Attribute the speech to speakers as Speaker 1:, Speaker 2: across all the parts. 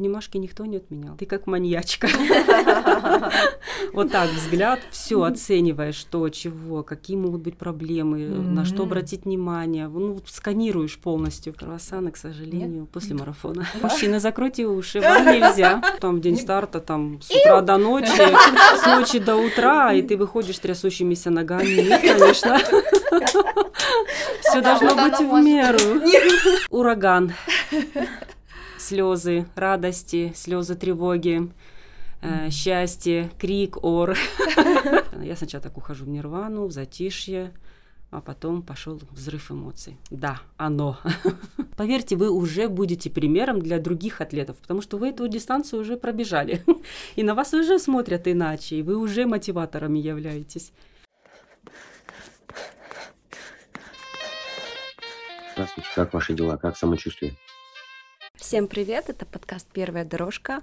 Speaker 1: обнимашки никто не отменял. Ты как маньячка. Вот так взгляд, все оцениваешь, что, чего, какие могут быть проблемы, на что обратить внимание. Ну, сканируешь полностью. Круассаны, к сожалению, после марафона. Мужчины, закройте уши, вам нельзя. Там день старта, там с утра до ночи, с ночи до утра, и ты выходишь трясущимися ногами. Нет, конечно. Все должно быть в меру. Ураган. Слезы радости, слезы тревоги, э, счастье, крик, ор. Я сначала так ухожу в нирвану, в затишье, а потом пошел взрыв эмоций. Да, оно. Поверьте, вы уже будете примером для других атлетов, потому что вы эту дистанцию уже пробежали, и на вас уже смотрят иначе, и вы уже мотиваторами являетесь.
Speaker 2: Здравствуйте, как ваши дела, как самочувствие?
Speaker 3: Всем привет, это подкаст «Первая дорожка».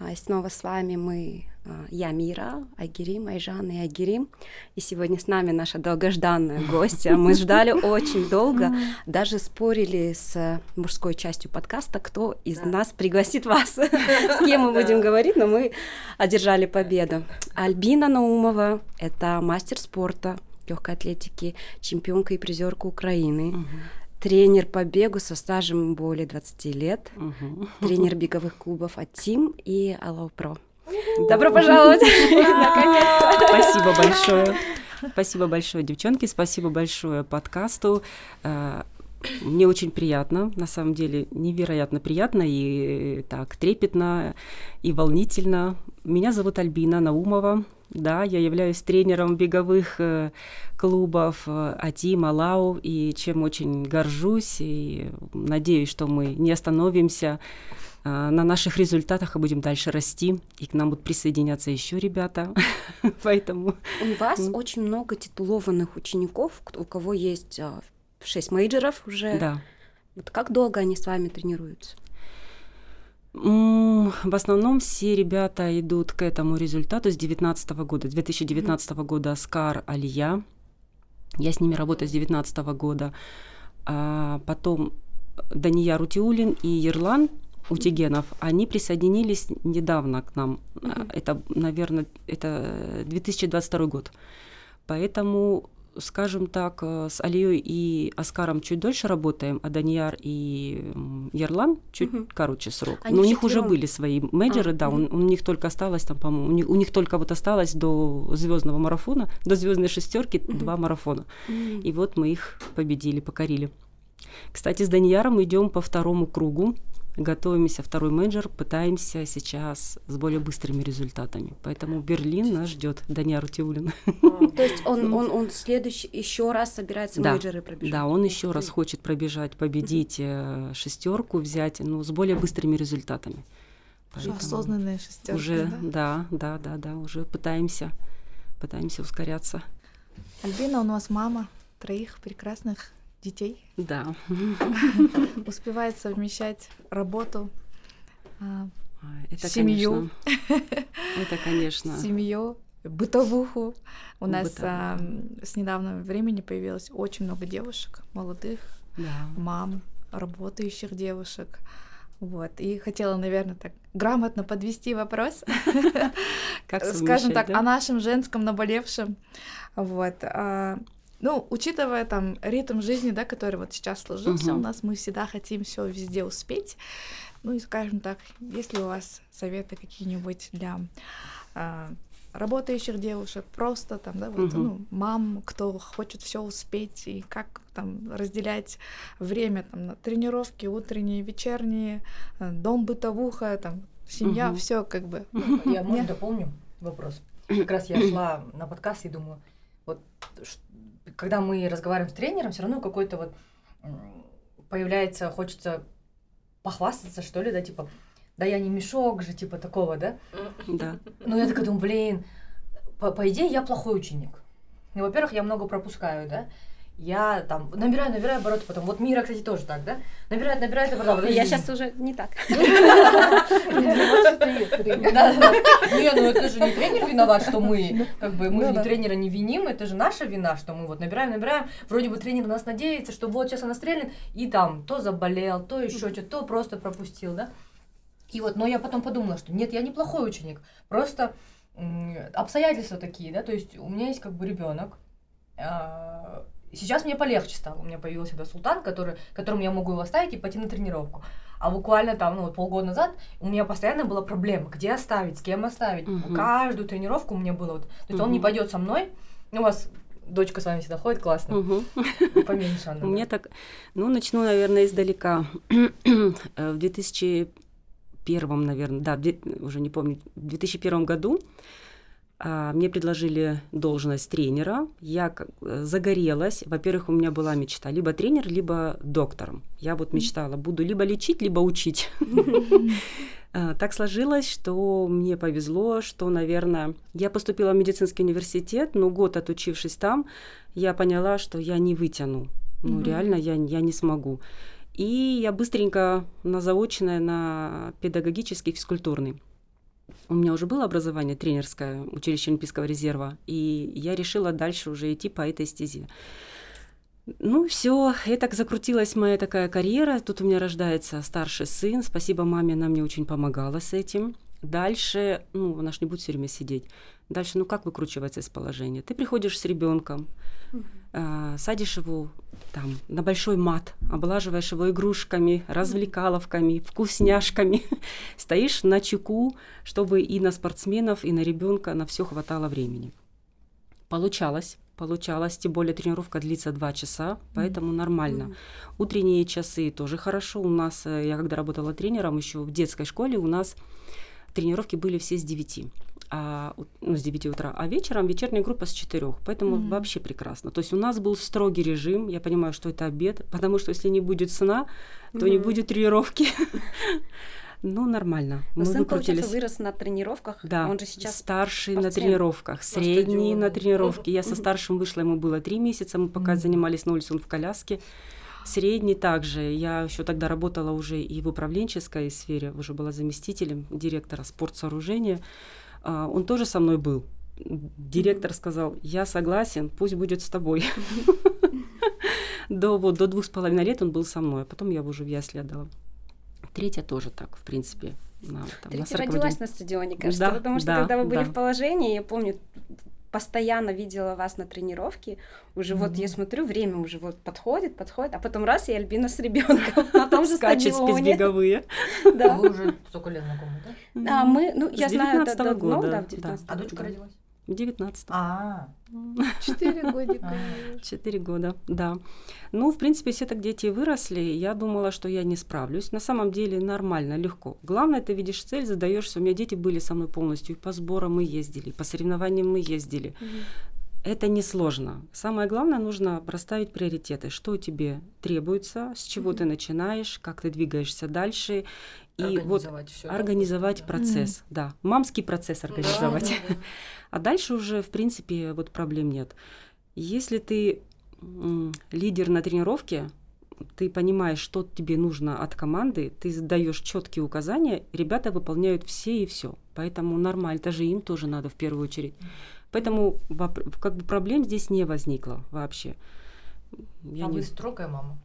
Speaker 3: А, и снова с вами мы, а, я Мира, Айгерим, Айжан и Айгерим. И сегодня с нами наша долгожданная гостья. Мы ждали очень долго, даже спорили с мужской частью подкаста, кто из да. нас пригласит вас, с кем мы будем говорить, но мы одержали победу. Альбина Наумова — это мастер спорта, легкой атлетики, чемпионка и призерка Украины тренер по бегу со стажем более 20 лет, угу. тренер беговых клубов «Атим» и «Алло Про». Добро пожаловать! Наконец-то!
Speaker 1: Спасибо большое. Спасибо большое, девчонки, спасибо большое подкасту. Э, мне очень приятно, на самом деле невероятно приятно и так трепетно и волнительно. Меня зовут Альбина Наумова, да, я являюсь тренером беговых э, клубов э, АТИ, Малау, и чем очень горжусь, и надеюсь, что мы не остановимся э, на наших результатах, а будем дальше расти, и к нам будут присоединяться еще ребята, поэтому...
Speaker 3: У вас очень много титулованных учеников, у кого есть шесть мейджеров уже.
Speaker 1: Да.
Speaker 3: Вот как долго они с вами тренируются?
Speaker 1: В основном все ребята идут к этому результату с 2019 года. 2019 mm-hmm. года Скар Алия. Я с ними работаю с 2019 года. А потом Дания Рутиулин и Ерлан Утигенов, они присоединились недавно к нам. Mm-hmm. Это, наверное, это 2022 год. Поэтому скажем так, э, с Алией и Оскаром чуть дольше работаем, а Данияр и Ярлан чуть угу. короче срок. Они Но у них уже были свои менеджеры, а, да, угу. у, у них только осталось там, по-моему, у них, у них только вот осталось до звездного марафона, до звездной шестерки угу. два марафона. Угу. И вот мы их победили, покорили. Кстати, с Данияром идем по второму кругу готовимся, второй менеджер, пытаемся сейчас с более быстрыми результатами. Поэтому Берлин нас ждет, Даниар Утиулин.
Speaker 3: А, то есть он, он, он следующий еще раз собирается да, менеджеры пробежать?
Speaker 1: Да, он еще раз хочет пробежать, победить э, шестерку, взять, но ну, с более быстрыми результатами.
Speaker 4: Поэтому осознанная шестерка.
Speaker 1: Уже, да? да, да, да, да, уже пытаемся, пытаемся ускоряться.
Speaker 4: Альбина, у нас мама троих прекрасных детей.
Speaker 1: Да.
Speaker 4: Успевает совмещать работу,
Speaker 1: а, это, семью. Конечно. Это, конечно.
Speaker 4: Семью, бытовуху. У нас а, с недавнего времени появилось очень много девушек, молодых, да. мам, работающих девушек. Вот. И хотела, наверное, так грамотно подвести вопрос, как скажем так, о нашем женском наболевшем. Вот. А, ну, учитывая там ритм жизни, да, который вот сейчас сложился угу. у нас, мы всегда хотим все везде успеть. Ну и скажем так, если у вас советы какие-нибудь для э, работающих девушек, просто там, да, вот, угу. ну, мам, кто хочет все успеть и как там разделять время там на тренировки утренние, вечерние, э, дом, бытовуха, там семья, угу. все как бы.
Speaker 5: Я можно дополню вопрос. Как раз я шла на подкаст и думаю, вот когда мы разговариваем с тренером, все равно какой-то вот появляется, хочется похвастаться, что ли, да, типа, да я не мешок же, типа такого, да?
Speaker 1: Да.
Speaker 5: Ну я такая думаю, блин, по, по идее я плохой ученик. Ну, во-первых, я много пропускаю, да? Я там набираю, набираю обороты потом. Вот Мира, кстати, тоже так, да? Набирает, набирает обороты.
Speaker 3: Я сейчас уже не так. Не,
Speaker 5: ну это же не тренер виноват, что мы, как бы, мы же ну тренера не виним, это же наша вина, что мы вот набираем, набираем, вроде бы тренер нас надеется, что вот сейчас она стрельнет, и там то заболел, то еще что-то, то просто пропустил, да? И вот, но я потом подумала, что нет, я неплохой ученик, просто обстоятельства такие, да, то есть у меня есть как бы ребенок. Сейчас мне полегче стало. У меня появился этот султан, который, которому я могу его оставить и пойти на тренировку. А буквально там, ну вот полгода назад у меня постоянно была проблема, где оставить, с кем оставить. Угу. Каждую тренировку у меня было вот. То есть угу. он не пойдет со мной. У вас дочка с вами всегда ходит, классно. Угу. Поменьше она.
Speaker 1: У меня так, ну, начну, наверное, издалека. В 2001, наверное, да, уже не помню, в 2001 году мне предложили должность тренера. Я загорелась. Во-первых, у меня была мечта либо тренер, либо доктором. Я вот мечтала, буду либо лечить, либо учить. А, так сложилось, что мне повезло, что, наверное, я поступила в медицинский университет, но год отучившись там, я поняла, что я не вытяну. Ну, реально, я, я не смогу. И я быстренько на заочное, на педагогический, физкультурный у меня уже было образование тренерское, училище Олимпийского резерва, и я решила дальше уже идти по этой стезе. Ну, все, и так закрутилась моя такая карьера. Тут у меня рождается старший сын. Спасибо маме, она мне очень помогала с этим. Дальше, ну, она ж не будет все время сидеть. Дальше, ну как выкручиваться из положения? Ты приходишь с ребенком, э, садишь его там на большой мат, облаживаешь его игрушками, развлекаловками, вкусняшками, стоишь на чеку, чтобы и на спортсменов, и на ребенка на все хватало времени. Получалось, получалось, тем более тренировка длится два часа, поэтому mm-hmm. нормально. Mm-hmm. Утренние часы тоже хорошо. У нас, э, я когда работала тренером еще в детской школе, у нас тренировки были все с 9 а, ну, с 9 утра, а вечером вечерняя группа с 4. Поэтому mm-hmm. вообще прекрасно. То есть у нас был строгий режим, я понимаю, что это обед, потому что если не будет сна, то mm-hmm. не будет тренировки. Ну, нормально.
Speaker 3: Но Мы сын, выкрутились. вырос на тренировках.
Speaker 1: Да, он же сейчас старший на тренировках, средний на тренировке. Я со старшим вышла, ему было три месяца, мы пока занимались на улице, он в коляске. Средний также. Я еще тогда работала уже и в управленческой сфере, уже была заместителем директора спортсооружения. А, он тоже со мной был. Директор сказал, я согласен, пусть будет с тобой. До, вот, до двух с половиной лет он был со мной, а потом я его уже в ясли отдала. Третья тоже так, в принципе.
Speaker 3: На, там, Третья на родилась на стадионе, кажется, да, потому что да, когда вы были да. в положении, я помню, постоянно видела вас на тренировке, уже mm-hmm. вот я смотрю, время уже вот подходит, подходит, а потом раз, и Альбина с ребенком на том же
Speaker 1: Скачет
Speaker 5: спецбеговые. Да. Вы уже сколько лет знакомы, да?
Speaker 3: Да, мы, ну, я знаю, это давно, да, в 19
Speaker 5: А дочка родилась?
Speaker 1: В девятнадцатом.
Speaker 5: А,
Speaker 4: четыре годика.
Speaker 1: Четыре года, да. Ну, в принципе, все так дети выросли. Я думала, что я не справлюсь. На самом деле нормально, легко. Главное, ты видишь цель, задаешься. У меня дети были со мной полностью. И по сборам мы ездили, и по соревнованиям мы ездили. Это несложно. Самое главное, нужно расставить приоритеты. Что тебе требуется, с чего ты начинаешь, как ты двигаешься дальше. И вот всё, организовать да? процесс, mm да, мамский процесс организовать. Да. А дальше уже, в принципе, вот проблем нет. Если ты лидер на тренировке, ты понимаешь, что тебе нужно от команды, ты даешь четкие указания, ребята выполняют все и все. Поэтому нормально, даже им тоже надо в первую очередь. Поэтому как бы проблем здесь не возникло вообще.
Speaker 5: Я а не... вы строгая мама?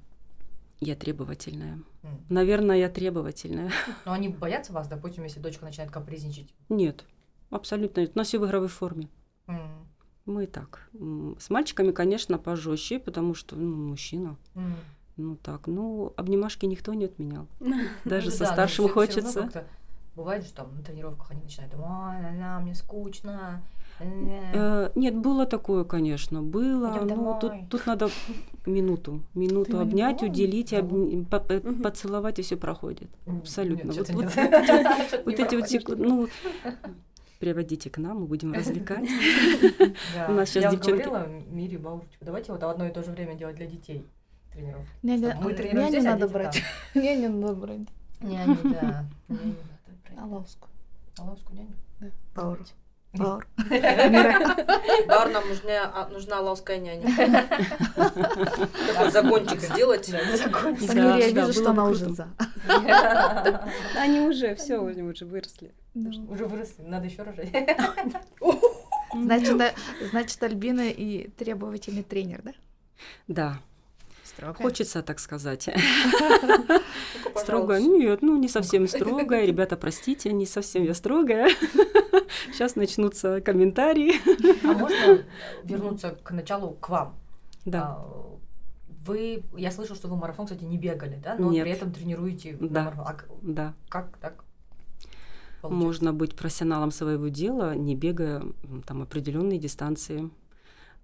Speaker 1: Я требовательная. Mm. Наверное, я требовательная.
Speaker 5: Но они боятся вас, допустим, если дочка начинает капризничать?
Speaker 1: Нет. Абсолютно нет. У нас все в игровой форме. Mm. Мы так. С мальчиками, конечно, пожестче, потому что ну, мужчина. Mm. Ну так, ну, обнимашки никто не отменял. Даже со старшим хочется.
Speaker 5: Бывает, что там на тренировках они начинают, ой, мне скучно,
Speaker 1: Э, нет, было такое, конечно, было. Ну, тут, тут надо минуту, минуту обнять, уделить, поцеловать, и все проходит. Абсолютно. вот, вот, вот эти вот секунды. Ну, приводите к нам, мы будем развлекать.
Speaker 5: У нас сейчас девчонки... Я говорила Мире Баурчику, давайте вот одно и то же время делать для детей тренировки.
Speaker 4: Не, надо брать. Не, не надо брать.
Speaker 5: Няню, да. Няню.
Speaker 4: Алавску.
Speaker 5: Алавску няню?
Speaker 4: Да. Баур. Баур.
Speaker 5: Баур, нам нужна, нужна лауская няня. Такой загончик сделать.
Speaker 4: Загончик. Я вижу, что она уже за.
Speaker 3: Они уже, все, они уже выросли.
Speaker 5: Уже выросли, надо еще рожать.
Speaker 4: Значит, значит, Альбина и требовательный тренер, да?
Speaker 1: Да. Строгая? Хочется так сказать. Строгая? Нет, ну не совсем строгая. Ребята, простите, не совсем я строгая. Сейчас начнутся комментарии.
Speaker 5: А можно вернуться к началу к вам?
Speaker 1: Да.
Speaker 5: А, вы, я слышала, что вы марафон, кстати, не бегали, да? Но
Speaker 1: Нет.
Speaker 5: при этом тренируете
Speaker 1: да.
Speaker 5: марафон. А
Speaker 1: да.
Speaker 5: Как так?
Speaker 1: Получается? Можно быть профессионалом своего дела, не бегая там определенные дистанции.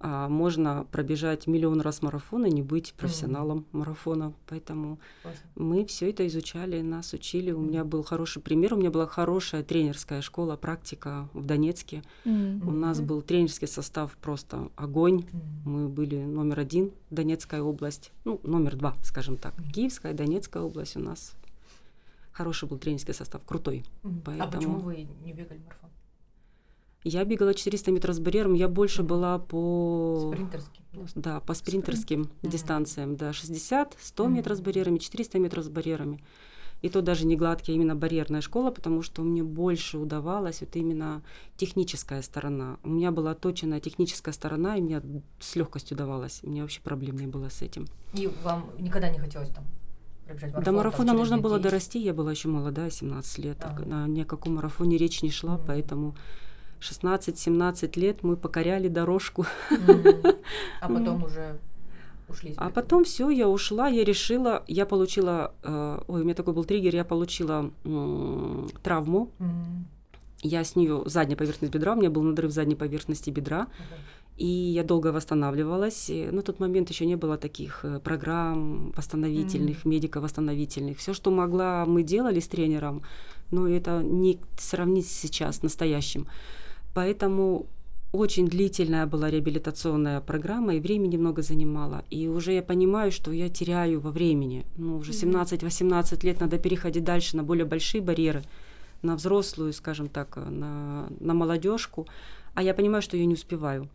Speaker 1: А можно пробежать миллион раз марафон и не быть профессионалом mm-hmm. марафона. Поэтому Классно. мы все это изучали, нас учили. У меня был хороший пример, у меня была хорошая тренерская школа, практика в Донецке. Mm-hmm. У нас был тренерский состав просто огонь. Mm-hmm. Мы были номер один Донецкая область, ну номер два, скажем так, mm-hmm. Киевская, Донецкая область у нас хороший был тренерский состав, крутой.
Speaker 5: Mm-hmm. Поэтому... А почему вы не бегали марафон?
Speaker 1: Я бегала 400 метров с барьером, я больше была по...
Speaker 5: Спринтерским.
Speaker 1: Да, по спринтерским Спринт. дистанциям, да, 60, 100 метров с барьерами, 400 метров с барьерами. И то даже не гладкий, а именно барьерная школа, потому что мне больше удавалось вот именно техническая сторона. У меня была точенная техническая сторона, и мне с легкостью давалось. У меня вообще проблем не было с этим.
Speaker 5: И вам никогда не хотелось там пробежать марафон?
Speaker 1: До марафона нужно было дорасти, я была еще молодая, 17 лет. А. На ни о каком марафоне речь не шла, mm. поэтому 16-17 лет мы покоряли дорожку.
Speaker 5: А потом уже ушли.
Speaker 1: А потом все, я ушла, я решила, я получила, э, ой, у меня такой был триггер, я получила травму. Я с нее задняя поверхность бедра, у меня был надрыв задней поверхности бедра. И я долго восстанавливалась. На тот момент еще не было таких э, программ восстановительных, mm-hmm. медико-восстановительных. Все, что могла, мы делали с тренером, но это не сравнить сейчас с настоящим. Поэтому очень длительная была реабилитационная программа, и времени много занимала. И уже я понимаю, что я теряю во времени. Ну, уже 17-18 лет надо переходить дальше на более большие барьеры, на взрослую, скажем так, на, на молодежку. А я понимаю, что я не успеваю.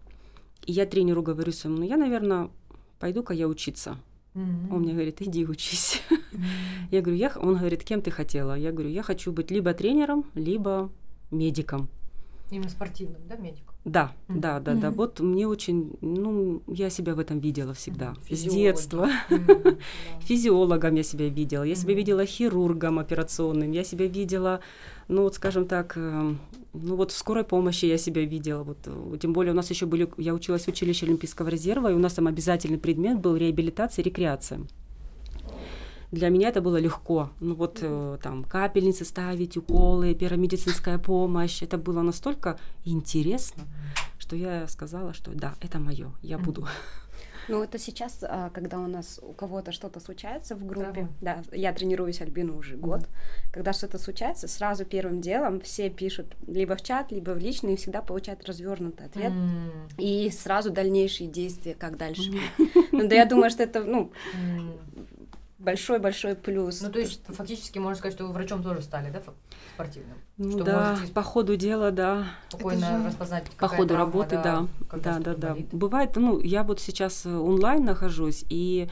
Speaker 1: И я тренеру говорю своему, ну, я, наверное, пойду-ка я учиться. Mm-hmm. Он мне говорит, иди учись. Mm-hmm. Я говорю, я... он говорит, кем ты хотела? Я говорю, я хочу быть либо тренером, либо медиком.
Speaker 5: Именно спортивным, да, медиком?
Speaker 1: Да, mm-hmm. да, да, mm-hmm. да. Вот мне очень, ну, я себя в этом видела всегда. Mm-hmm. С детства. Mm-hmm. Физиологом я себя видела. Я mm-hmm. себя видела хирургом операционным. Я себя видела, ну, вот, скажем так, э, ну, вот в скорой помощи я себя видела. Вот, э, тем более у нас еще были, я училась в училище Олимпийского резерва, и у нас там обязательный предмет был реабилитация и рекреация для меня это было легко. Ну вот э, там капельницы ставить, уколы, пиромедицинская помощь. Это было настолько интересно, что я сказала, что да, это мое, я буду.
Speaker 3: Ну, это сейчас, а, когда у нас у кого-то что-то случается в группе, да, да я тренируюсь Альбину уже год, mm когда что-то случается, сразу первым делом все пишут либо в чат, либо в личный, и всегда получают развернутый ответ, mm и сразу дальнейшие действия, как дальше. mm Ну, да я думаю, что это, ну, большой-большой плюс.
Speaker 5: Ну, то есть, что... фактически можно сказать, что вы врачом тоже стали, да, спортивным?
Speaker 1: Ну, что да, можете по ходу дела, да.
Speaker 5: Спокойно же... распознать,
Speaker 1: По ходу травма, работы, да. Да, да, да. Болит. Бывает, ну, я вот сейчас э, онлайн нахожусь, и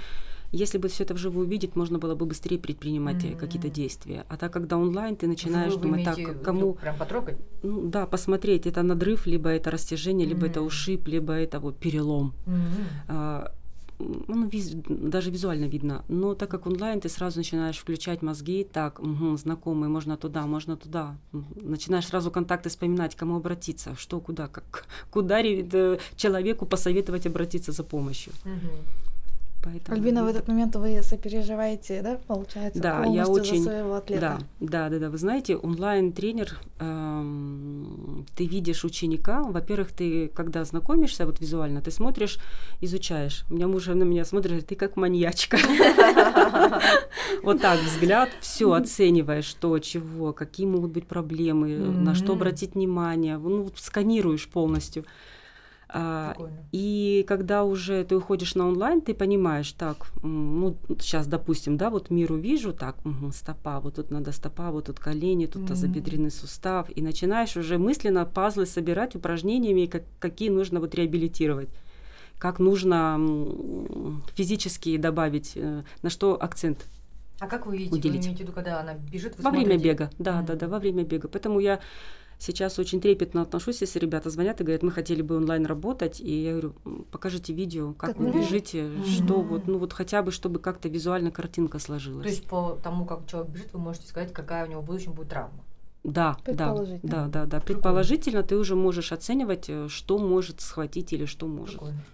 Speaker 1: если бы все это вживую увидеть, можно было бы быстрее предпринимать mm-hmm. какие-то действия. А так, когда онлайн, ты начинаешь
Speaker 5: вы
Speaker 1: думать, так, кому...
Speaker 5: Прям потрогать?
Speaker 1: Ну, да, посмотреть, это надрыв, либо это растяжение, mm-hmm. либо это ушиб, либо это вот перелом. Mm-hmm. А, ну, виз, даже визуально видно. Но так как онлайн, ты сразу начинаешь включать мозги, так, угу, знакомые, можно туда, можно туда. Начинаешь сразу контакты вспоминать, кому обратиться, что, куда, как, куда э, человеку посоветовать обратиться за помощью. Угу.
Speaker 4: Поэтому... Альбина, в этот момент вы сопереживаете, да, получается,
Speaker 1: да, я очень,
Speaker 4: за своего атлета?
Speaker 1: Да, да, да, да. Вы знаете, онлайн-тренер, эм, ты видишь ученика, во-первых, ты, когда знакомишься вот визуально, ты смотришь, изучаешь. У меня муж на меня смотрит, ты как маньячка. Вот так взгляд, все оцениваешь, что, чего, какие могут быть проблемы, на что обратить внимание, ну, сканируешь полностью. А, и когда уже ты уходишь на онлайн, ты понимаешь, так, ну, сейчас, допустим, да, вот мир увижу, так, угу, стопа, вот тут надо стопа, вот тут колени, тут mm-hmm. тазобедренный сустав, и начинаешь уже мысленно пазлы собирать упражнениями, как, какие нужно вот реабилитировать как нужно физически добавить, э, на что акцент
Speaker 5: а как вы видите, уделить. вы имеете в виду, когда она бежит?
Speaker 1: Вы во смотрите? время бега, да, mm-hmm. да, да, во время бега. Поэтому я Сейчас очень трепетно отношусь, если ребята звонят и говорят, мы хотели бы онлайн работать, и я говорю, покажите видео, как, как вы бежите, mm-hmm. что вот, ну вот хотя бы, чтобы как-то визуально картинка сложилась.
Speaker 5: То есть по тому, как человек бежит, вы можете сказать, какая у него в будущем будет травма.
Speaker 1: Да, да, да, да, да. Предположительно, ты уже можешь оценивать, э, что может схватить или что может, Прикольно.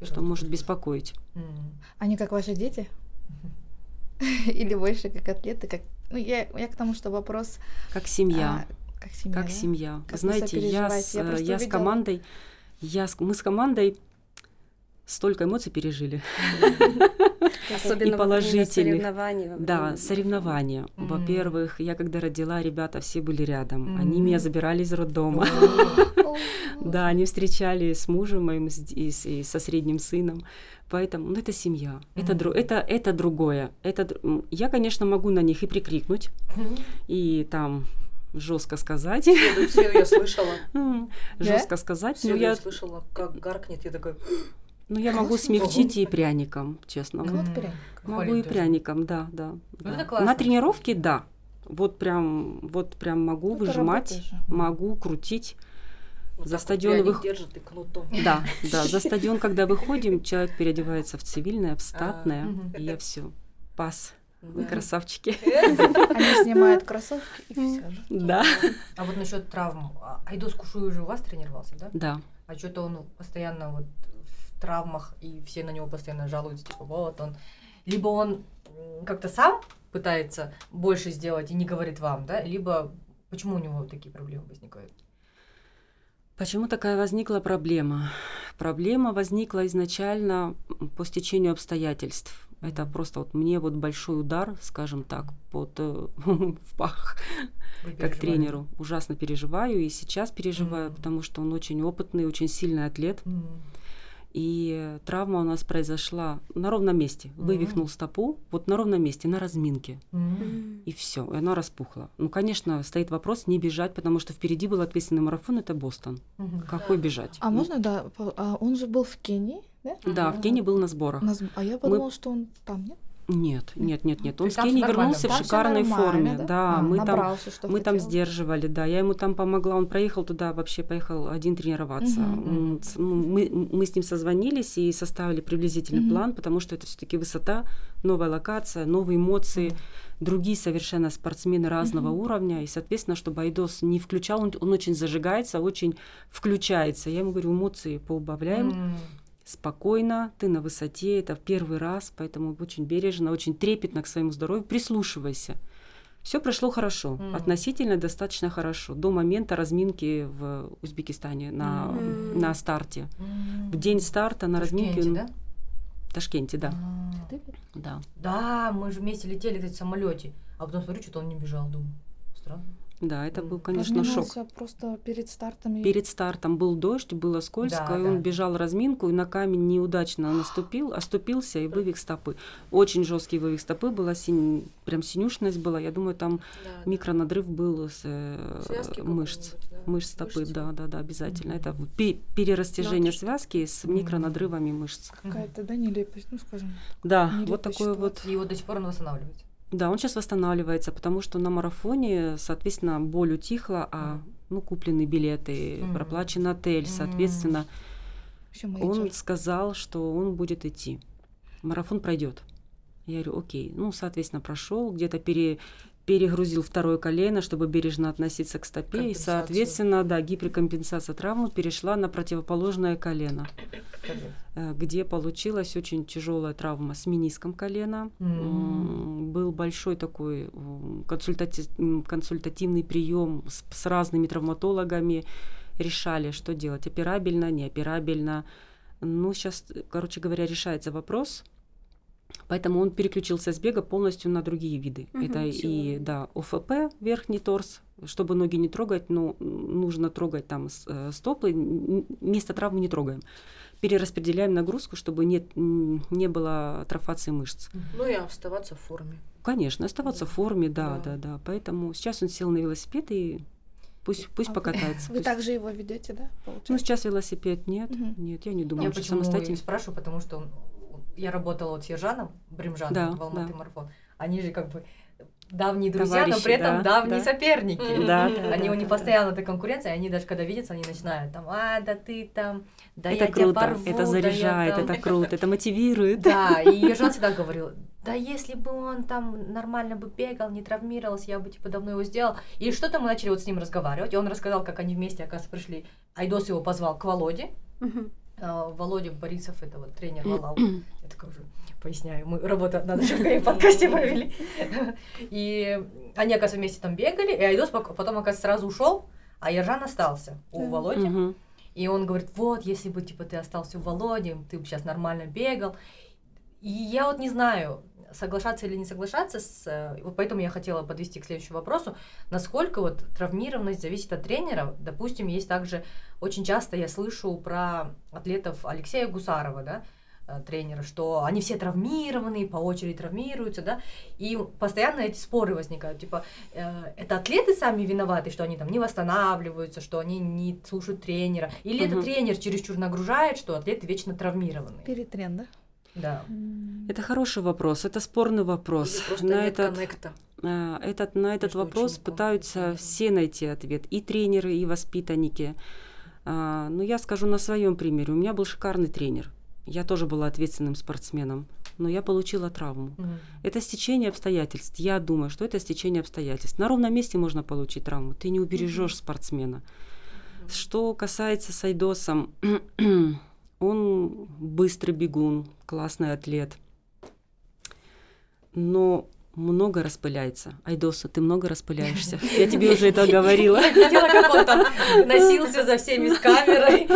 Speaker 1: что может беспокоить.
Speaker 4: Они как ваши дети? Или больше как атлеты? Как... Ну, я, я к тому, что вопрос...
Speaker 1: Как семья. А, как семья, как да? семья. Как Знаете, я с, я, я с командой, я с, мы с командой столько эмоций пережили.
Speaker 3: Особенно и положительных. Соревнований.
Speaker 1: Да, соревнования. Mm-hmm. Во-первых, я когда родила, ребята все были рядом. Mm-hmm. Они меня забирали из роддома. Да, они встречали с мужем моим и, со средним сыном. Поэтому, ну, это семья. Это, mm-hmm. это, это другое. Это, я, конечно, могу на них и прикрикнуть, и там жестко сказать.
Speaker 5: Все, я слышала.
Speaker 1: Жестко сказать.
Speaker 5: Все, я слышала, как гаркнет, я такая...
Speaker 1: Ну, я могу смягчить и пряником, честно. Вот Могу и пряником, да, да. Ну, На тренировке, да. Вот прям, вот прям могу ну, выжимать, могу крутить. за стадион
Speaker 5: вы... держит и кнутом.
Speaker 1: Да, да. За стадион, когда выходим, человек переодевается в цивильное, в статное, и я все. Пас. Вы красавчики.
Speaker 4: Они снимают кроссовки и все.
Speaker 1: Да.
Speaker 5: А вот насчет травм. А Айдос Кушуй уже у вас тренировался, да?
Speaker 1: Да.
Speaker 5: А что-то он постоянно вот травмах, и все на него постоянно жалуются, типа, вот он. Либо он как-то сам пытается больше сделать и не говорит вам, да, либо почему у него такие проблемы возникают?
Speaker 1: Почему такая возникла проблема? Проблема возникла изначально по стечению обстоятельств. Это просто вот мне вот большой удар, скажем так, под э, в пах, как тренеру. Ужасно переживаю и сейчас переживаю, mm-hmm. потому что он очень опытный, очень сильный атлет. Mm-hmm. И травма у нас произошла на ровном месте. Mm-hmm. Вывихнул стопу, вот на ровном месте, на разминке. Mm-hmm. И все, и она распухла. Ну, конечно, стоит вопрос не бежать, потому что впереди был ответственный марафон, это Бостон. Mm-hmm. Какой бежать?
Speaker 4: А ну, можно, да, а он же был в Кении,
Speaker 1: да? Да, в Кении был на сборах. На
Speaker 4: А я подумала, Мы... что он там, нет?
Speaker 1: Нет, нет, нет, нет. Он с Кении вернулся в шикарной форме. Да, да а, мы там, мы там сдерживали, да. Я ему там помогла. Он проехал туда, вообще поехал один тренироваться. Угу. Мы, мы с ним созвонились и составили приблизительный угу. план, потому что это все-таки высота, новая локация, новые эмоции. Угу другие совершенно спортсмены разного mm-hmm. уровня, и, соответственно, чтобы Айдос не включал, он, он очень зажигается, очень включается. Я ему говорю, эмоции поубавляем, mm-hmm спокойно, ты на высоте, это в первый раз, поэтому очень бережно, очень трепетно к своему здоровью, прислушивайся. Все прошло хорошо, mm. относительно достаточно хорошо, до момента разминки в Узбекистане на, mm. на старте. Mm. В день старта на разминке...
Speaker 5: Да?
Speaker 1: В Ташкенте, да.
Speaker 5: А. Да. Да, мы же вместе летели в самолете, а потом смотрю, что он не бежал, думаю, странно.
Speaker 1: Да, это был, конечно, шок.
Speaker 4: просто перед стартом.
Speaker 1: Перед стартом был дождь, было скользко, да, и да. он бежал разминку, и на камень неудачно наступил, оступился и вывих стопы. Очень жесткий вывих стопы, была синь, прям синюшность была. Я думаю, там да, микронадрыв был с э, мышц, да? мышц стопы, Мышцы. да, да, да, обязательно. Mm-hmm. Это перерастяжение да, связки с микронадрывами мышц.
Speaker 4: Какая-то, да, нелепость, ну скажем.
Speaker 1: Да, вот такое вот.
Speaker 5: И вот до сих пор он восстанавливается.
Speaker 1: Да, он сейчас восстанавливается, потому что на марафоне, соответственно, боль утихла, а ну, куплены билеты, mm-hmm. проплачен отель, соответственно, он сказал, что он будет идти. Марафон пройдет. Я говорю, окей. Ну, соответственно, прошел, где-то пере, перегрузил второе колено, чтобы бережно относиться к стопе, и, соответственно, да, гиперкомпенсация травмы перешла на противоположное колено, э, где получилась очень тяжелая травма с мениском колена. Mm-hmm. Был большой такой консультати- консультативный прием с, с разными травматологами, решали, что делать, операбельно, неоперабельно. Ну, сейчас, короче говоря, решается вопрос – Поэтому он переключился с бега полностью на другие виды. Угу, Это все. и да, ОФП, верхний торс, чтобы ноги не трогать, но нужно трогать там э, стопы, место травмы не трогаем. Перераспределяем нагрузку, чтобы не, не было атрофации мышц.
Speaker 5: Ну и оставаться в форме.
Speaker 1: Конечно, оставаться да. в форме, да, да, да, да. Поэтому сейчас он сел на велосипед и пусть, пусть а покатается.
Speaker 4: Вы,
Speaker 1: пусть.
Speaker 4: также его ведете, да?
Speaker 1: Получается? Ну, сейчас велосипед нет. Угу. Нет, я не думаю,
Speaker 5: я что самостоятельно. спрашиваю, потому что он я работала вот с Ержаном Бримжаном да, в Алматы да. марафон. Они же как бы давние друзья, Товарищи, но при этом да, давние
Speaker 1: да.
Speaker 5: соперники.
Speaker 1: Да,
Speaker 5: да, они да, у них да, постоянно эта конкуренция, они даже когда видятся, они начинают там, а, да ты там, да
Speaker 1: это
Speaker 5: я
Speaker 1: круто,
Speaker 5: тебя порву,
Speaker 1: это заряжает,
Speaker 5: да
Speaker 1: это круто, это мотивирует.
Speaker 5: Да, и Ержан всегда говорил, да если бы он там нормально бы бегал, не травмировался, я бы типа давно его сделал. И что-то мы начали вот с ним разговаривать, и он рассказал, как они вместе, оказывается, пришли. Айдос его позвал к Володе. Uh, Володя Борисов, это вот тренер Валау. Я такая уже поясняю, мы работу на нашем подкасте провели. И они, оказывается, вместе там бегали, и Айдос потом, оказывается, сразу ушел, а Ержан остался у Володи. И он говорит, вот, если бы, типа, ты остался у Володи, ты бы сейчас нормально бегал. И я вот не знаю, соглашаться или не соглашаться с... Э, вот поэтому я хотела подвести к следующему вопросу. Насколько вот травмированность зависит от тренера? Допустим, есть также... Очень часто я слышу про атлетов Алексея Гусарова, да, тренера, что они все травмированные, по очереди травмируются, да, и постоянно эти споры возникают, типа, э, это атлеты сами виноваты, что они там не восстанавливаются, что они не слушают тренера, или угу. это тренер чересчур нагружает, что атлеты вечно травмированные?
Speaker 4: Перетрен, да?
Speaker 5: Да.
Speaker 1: Это хороший вопрос, это спорный вопрос.
Speaker 5: на этот,
Speaker 1: а, этот, на этот вопрос учеников. пытаются все найти ответ, и тренеры, и воспитанники. А, но я скажу на своем примере. У меня был шикарный тренер. Я тоже была ответственным спортсменом, но я получила травму. Mm. Это стечение обстоятельств. Я думаю, что это стечение обстоятельств. На ровном месте можно получить травму. Ты не убережешь mm-hmm. спортсмена. Mm-hmm. Что касается с Айдосом, Он быстрый бегун, классный атлет. Но много распыляется. Айдоса, ты много распыляешься. Я тебе уже это говорила.
Speaker 5: Я видела, как он там носился за всеми с камерой,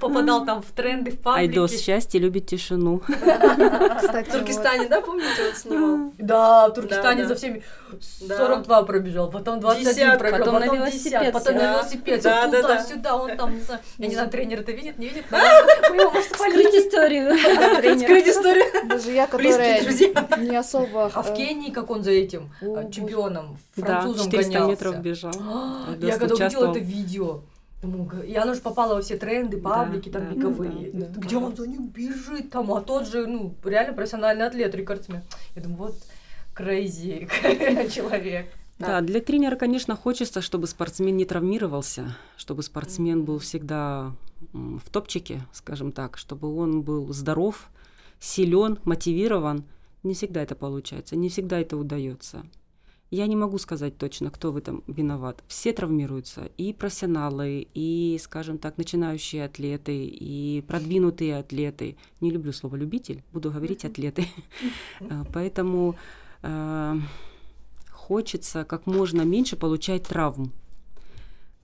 Speaker 5: попадал там в тренды, в паблики.
Speaker 1: Айдос, счастье любит тишину.
Speaker 5: Кстати, в Туркестане, да, помните, он снимал? Да, в Туркестане за всеми 42 пробежал, потом 21 пробежал, потом на велосипед, потом на велосипед, туда-сюда, он там, не знаю, я не знаю, тренер это видит, не видит,
Speaker 3: мы его, может, Скрыть историю.
Speaker 5: Скрыть историю.
Speaker 4: Даже я, которая не особо...
Speaker 5: А в э, Кении как он за этим О, чемпионом, французом
Speaker 1: да, 400
Speaker 5: гонялся.
Speaker 1: метров бежал.
Speaker 5: Я когда увидела это видео, и оно же попало во все тренды, паблики да, там да. Да, да, Где да. он за ним бежит там, а тот же, ну, реально профессиональный атлет, рекордсмен. Я думаю, вот крейзи человек.
Speaker 1: Да, для тренера, конечно, хочется, чтобы спортсмен не травмировался, чтобы спортсмен был всегда в топчике, скажем так, чтобы он был здоров, силен, мотивирован. Не всегда это получается, не всегда это удается. Я не могу сказать точно, кто в этом виноват. Все травмируются, и профессионалы, и, скажем так, начинающие атлеты, и продвинутые атлеты. Не люблю слово любитель, буду говорить атлеты. А, поэтому а, хочется как можно меньше получать травм.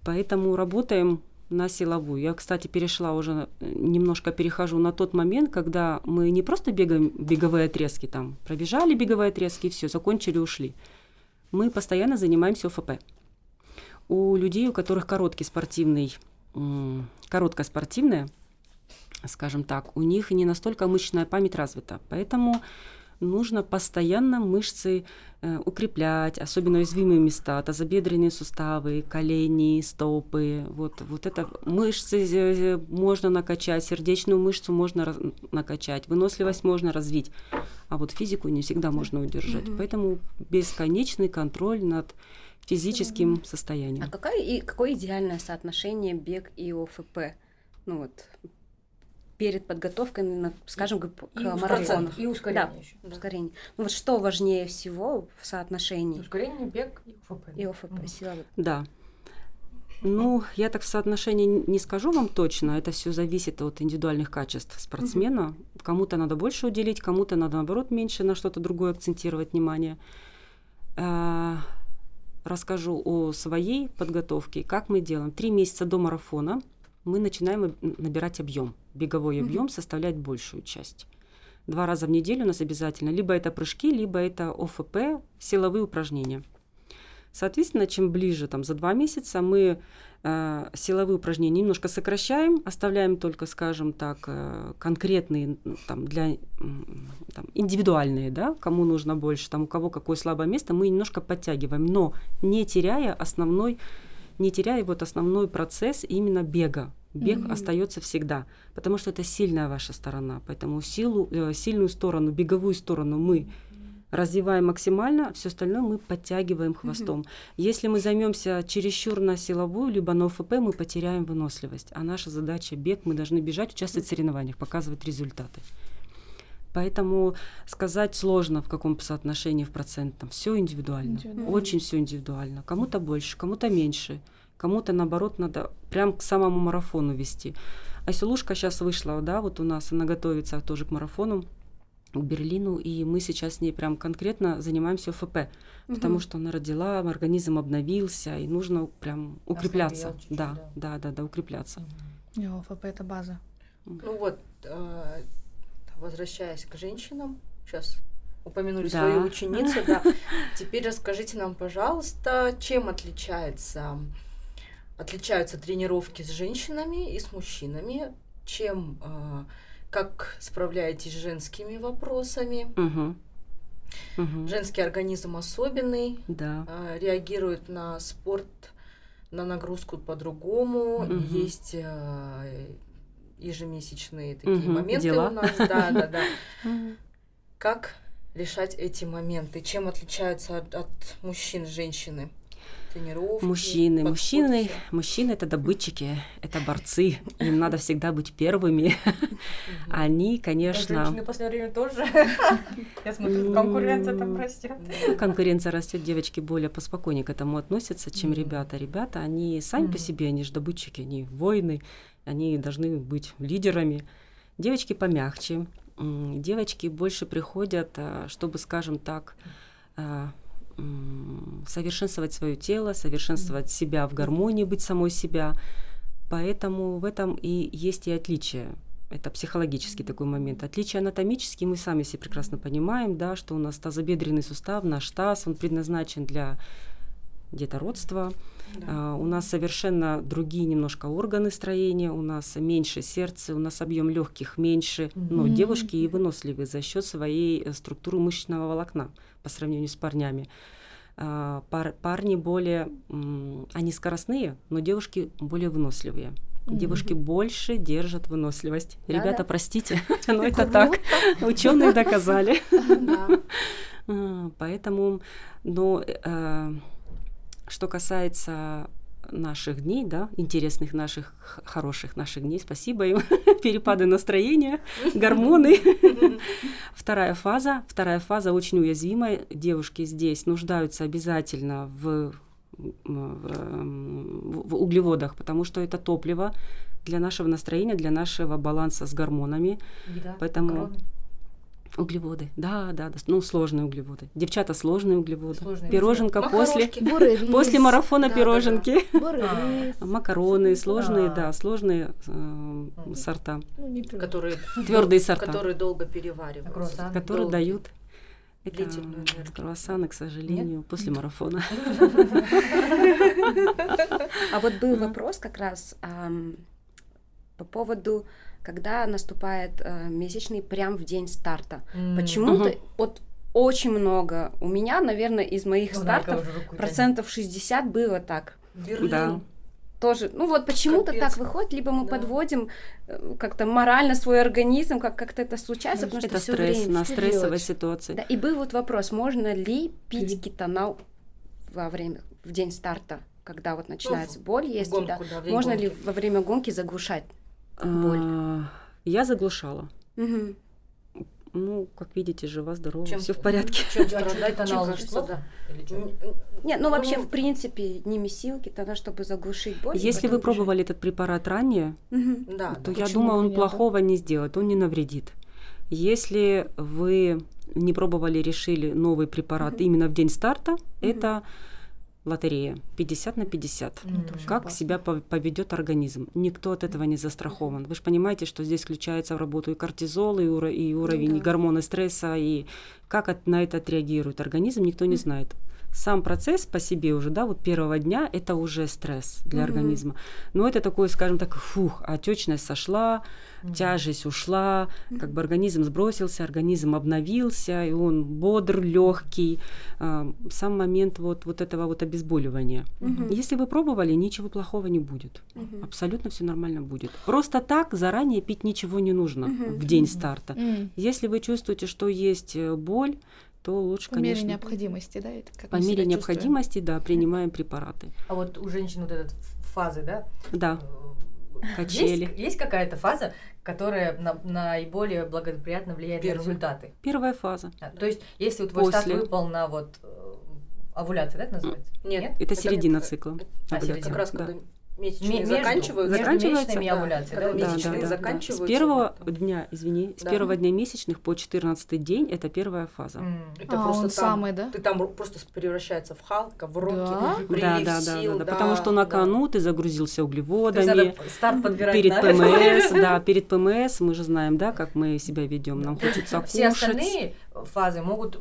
Speaker 1: Поэтому работаем на силовую. Я, кстати, перешла уже, э, немножко перехожу на тот момент, когда мы не просто бегаем беговые отрезки, там, пробежали беговые отрезки, все, закончили, ушли. Мы постоянно занимаемся ОФП. У людей, у которых короткий спортивный, короткоспортивная, скажем так, у них не настолько мышечная память развита. Поэтому нужно постоянно мышцы э, укреплять, особенно уязвимые места, тазобедренные суставы, колени, стопы. Вот, вот это мышцы э, можно накачать, сердечную мышцу можно накачать, выносливость можно развить, а вот физику не всегда можно удержать. Mm-hmm. Поэтому бесконечный контроль над физическим mm-hmm. состоянием.
Speaker 3: А какое, и, какое идеальное соотношение бег и ОФП? Ну вот перед подготовкой, на, скажем, к, к и марафону.
Speaker 5: И ускорение
Speaker 3: да,
Speaker 5: еще.
Speaker 3: Да. Ускорение. Ну вот что важнее всего в соотношении?
Speaker 5: Ускорение, бег и ОФП.
Speaker 3: И ОФП, mm. сила.
Speaker 1: Да. Ну, я так в соотношении не скажу вам точно, это все зависит от индивидуальных качеств спортсмена. Кому-то надо больше уделить, кому-то надо, наоборот, меньше на что-то другое акцентировать внимание. А, расскажу о своей подготовке, как мы делаем. Три месяца до марафона мы начинаем набирать объем. Беговой объем mm-hmm. составляет большую часть. Два раза в неделю у нас обязательно. Либо это прыжки, либо это ОФП, силовые упражнения. Соответственно, чем ближе, там, за два месяца мы э, силовые упражнения немножко сокращаем, оставляем только, скажем так, э, конкретные, там, для, там, индивидуальные, да, кому нужно больше, там, у кого какое слабое место, мы немножко подтягиваем, но не теряя основной не теряя вот основной процесс именно бега. Бег mm-hmm. остается всегда, потому что это сильная ваша сторона. Поэтому силу, э, сильную сторону, беговую сторону мы развиваем максимально, все остальное мы подтягиваем хвостом. Угу. Если мы займемся чересчур на силовую, либо на ОФП, мы потеряем выносливость. А наша задача бег, мы должны бежать, участвовать в соревнованиях, показывать результаты. Поэтому сказать сложно в каком соотношении в процентном. Все индивидуально. индивидуально. Очень все индивидуально. Кому-то больше, кому-то меньше. Кому-то, наоборот, надо прям к самому марафону вести. Айсулушка сейчас вышла, да, вот у нас она готовится тоже к марафону к Берлину, и мы сейчас с ней прям конкретно занимаемся ФП, угу. потому что она родила, организм обновился, и нужно прям укрепляться. да, да, да, да, да, укрепляться.
Speaker 4: Угу. ФП это база.
Speaker 5: Ну вот, э, возвращаясь к женщинам, сейчас упомянули да. свою ученицу, да. Теперь расскажите нам, пожалуйста, чем отличается отличаются тренировки с женщинами и с мужчинами, чем э, как справляетесь с женскими вопросами.
Speaker 1: Угу.
Speaker 5: Угу. Женский организм особенный,
Speaker 1: да.
Speaker 5: э, реагирует на спорт, на нагрузку по-другому. Угу. Есть э, ежемесячные такие угу. моменты
Speaker 1: Дела.
Speaker 5: у нас. Да, да, да. Как решать эти моменты? Чем отличаются от, от мужчин женщины? тренировки.
Speaker 1: Мужчины, мужчины, мужчины это добытчики, это борцы, им надо всегда быть первыми. Они, конечно.
Speaker 5: Женщины в последнее время тоже. Я смотрю, конкуренция там растет.
Speaker 1: Конкуренция растет, девочки более поспокойнее к этому относятся, чем ребята. Ребята, они сами по себе, они же добытчики, они воины, они должны быть лидерами. Девочки помягче, девочки больше приходят, а, чтобы, скажем так, а, совершенствовать свое тело, совершенствовать себя в гармонии, быть самой себя. Поэтому в этом и есть и отличие. Это психологический такой момент. Отличие анатомический мы сами все прекрасно понимаем, да, что у нас тазобедренный сустав, наш таз, он предназначен для детородства. Да. А, у нас совершенно другие немножко органы строения, у нас меньше сердца, у нас объем легких меньше, mm-hmm. но девушки и выносливы за счет своей э, структуры мышечного волокна по сравнению с парнями. А, пар, парни более, они скоростные, но девушки более выносливые. Девушки больше держат выносливость. Да, Ребята, да. простите, но это так. Ученые доказали. А, поэтому, но э, что касается наших дней, да, интересных наших, хороших наших дней, спасибо им, перепады настроения, гормоны. Вторая фаза, вторая фаза очень уязвимая. Девушки здесь нуждаются обязательно в, в, в углеводах, потому что это топливо для нашего настроения, для нашего баланса с гормонами.
Speaker 5: Еда,
Speaker 1: Поэтому макароны. Углеводы, да, да, да, ну сложные углеводы. Девчата сложные углеводы. Сложные Пироженка после, после марафона да, пироженки. Да, да. Макароны сложные, да, да сложные э, сорта.
Speaker 5: Ну, которые
Speaker 1: твердые сорта.
Speaker 5: Которые долго перевариваются.
Speaker 1: Которые долгие. дают это круассаны, к сожалению, Нет? после марафона.
Speaker 3: А вот был вопрос как раз по поводу когда наступает э, месячный прям в день старта. Mm. Почему-то uh-huh. вот очень много. У меня, наверное, из моих ну, стартов процентов 60 было так.
Speaker 5: Берлин. Да.
Speaker 3: Тоже, ну вот почему-то так выходит, либо мы да. подводим э, как-то морально свой организм, как как-то это случается, потому
Speaker 1: это
Speaker 3: что
Speaker 1: стресс,
Speaker 3: все время
Speaker 1: на стрессовой ситуации.
Speaker 3: Да, и был вот вопрос, можно ли пить кетонал во время в день старта, когда вот начинается ну, боль, если гонку, да, да можно гонки. ли во время гонки заглушать боль? А,
Speaker 1: я заглушала.
Speaker 3: Угу.
Speaker 1: Ну, как видите, жива, здорова, все в порядке.
Speaker 5: Чем страдает она да?
Speaker 3: Нет, ну вообще, ну, в принципе, не месилки, тогда, чтобы заглушить боль.
Speaker 1: Если вы пробовали этот препарат ранее,
Speaker 3: угу.
Speaker 5: да,
Speaker 1: то я думаю, он плохого не сделает, он не навредит. Если вы не пробовали, решили новый препарат угу. именно в день старта, угу. это лотерея 50 на 50. Mm, как себя поведет организм. Никто от этого не застрахован. Вы же понимаете, что здесь включается в работу и кортизол, и, уро- и уровень ну, да. и гормоны стресса, и как от, на это отреагирует организм, никто не знает сам процесс по себе уже, да, вот первого дня, это уже стресс для mm-hmm. организма. Но это такой, скажем так, фух, отечность сошла, mm-hmm. тяжесть ушла, mm-hmm. как бы организм сбросился, организм обновился, и он бодр, легкий. А, сам момент вот, вот этого вот обезболивания. Mm-hmm. Если вы пробовали, ничего плохого не будет. Mm-hmm. Абсолютно все нормально будет. Просто так заранее пить ничего не нужно mm-hmm. в день старта. Mm-hmm. Если вы чувствуете, что есть э, боль, то лучше,
Speaker 4: По мере
Speaker 1: конечно,
Speaker 4: необходимости, да? Это как
Speaker 1: по мере
Speaker 4: чувствуем.
Speaker 1: необходимости, да, принимаем препараты.
Speaker 5: А вот у женщин вот этот фазы, да?
Speaker 1: Да,
Speaker 5: э,
Speaker 1: качели.
Speaker 5: Есть, есть какая-то фаза, которая на- наиболее благоприятно влияет
Speaker 6: Первая.
Speaker 5: на результаты?
Speaker 1: Первая фаза.
Speaker 5: А, То есть, если твой старт
Speaker 1: После.
Speaker 5: выпал на вот э, овуляция, да, это называется?
Speaker 6: Нет,
Speaker 1: Это середина
Speaker 6: мне-
Speaker 1: цикла.
Speaker 5: А,
Speaker 1: овуляции,
Speaker 5: середина.
Speaker 6: Как раз
Speaker 1: да.
Speaker 6: когда месячные
Speaker 5: Между-
Speaker 6: заканчиваются.
Speaker 5: и
Speaker 6: да.
Speaker 5: овуляцией,
Speaker 6: Когда
Speaker 5: да?
Speaker 1: Да,
Speaker 6: месячные
Speaker 1: да, да, да.
Speaker 6: заканчиваются.
Speaker 1: С первого
Speaker 6: вот,
Speaker 1: дня, извини, с
Speaker 6: Да.
Speaker 1: первого дня месячных по 14 день это первая фаза.
Speaker 5: М.
Speaker 6: Это
Speaker 4: а,
Speaker 6: просто
Speaker 4: он
Speaker 6: там,
Speaker 4: самый, да?
Speaker 6: Ты там просто превращается в Халка, в Рокки,
Speaker 4: Да?
Speaker 6: прилив
Speaker 1: Да, да, да,
Speaker 6: сил,
Speaker 1: да, да, потому что на
Speaker 6: да.
Speaker 1: кону ты загрузился
Speaker 5: То есть
Speaker 1: углеводами.
Speaker 5: надо старт подбирать
Speaker 1: Перед ПМС, да, перед ПМС мы же знаем, да, как мы себя ведем. Нам хочется
Speaker 5: Все
Speaker 1: кушать.
Speaker 5: остальные фазы могут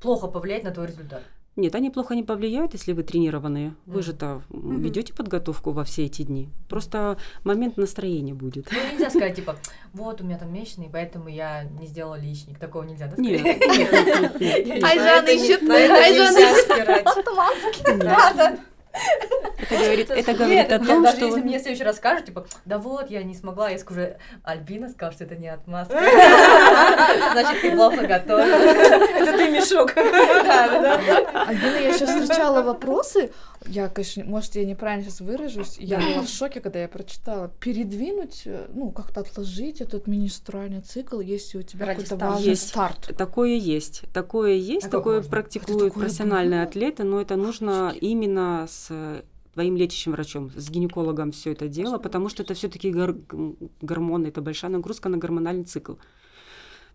Speaker 5: плохо повлиять на твой результат.
Speaker 1: Нет, они плохо не повлияют, если вы тренированные. Вы
Speaker 5: Мгм.
Speaker 1: же-то ведете подготовку во все эти дни. Просто момент настроения будет.
Speaker 5: Ну, нельзя сказать, типа, вот у меня там месячные, поэтому я не сделала личник. Такого нельзя, да?
Speaker 1: Нет.
Speaker 4: Айжан ищет, Айжан ищет.
Speaker 5: Да, да.
Speaker 1: Это говорит, это
Speaker 5: Нет,
Speaker 1: говорит о
Speaker 5: я
Speaker 1: том,
Speaker 5: даже
Speaker 1: что
Speaker 5: если мне в следующий раз скажут, типа, да вот, я не смогла, я скажу, Альбина сказала, что это не отмазка. Значит, ты плохо готовила.
Speaker 6: Это ты мешок.
Speaker 4: Альбина, я сейчас встречала вопросы, я, конечно, может, я неправильно сейчас выражусь, я была в шоке, когда я прочитала. Передвинуть, э, ну, как-то отложить этот менструальный цикл, если у тебя какой-то важный
Speaker 1: Есть.
Speaker 4: старт.
Speaker 1: Такое есть. Такое есть,
Speaker 5: А
Speaker 1: такое
Speaker 5: можно?
Speaker 1: практикуют
Speaker 4: Это такое
Speaker 1: профессиональные
Speaker 4: было?
Speaker 1: атлеты, но это нужно именно с э, твоим лечащим врачом, с гинекологом все это дело, потому что это все-таки гормоны, это большая нагрузка на гормональный цикл,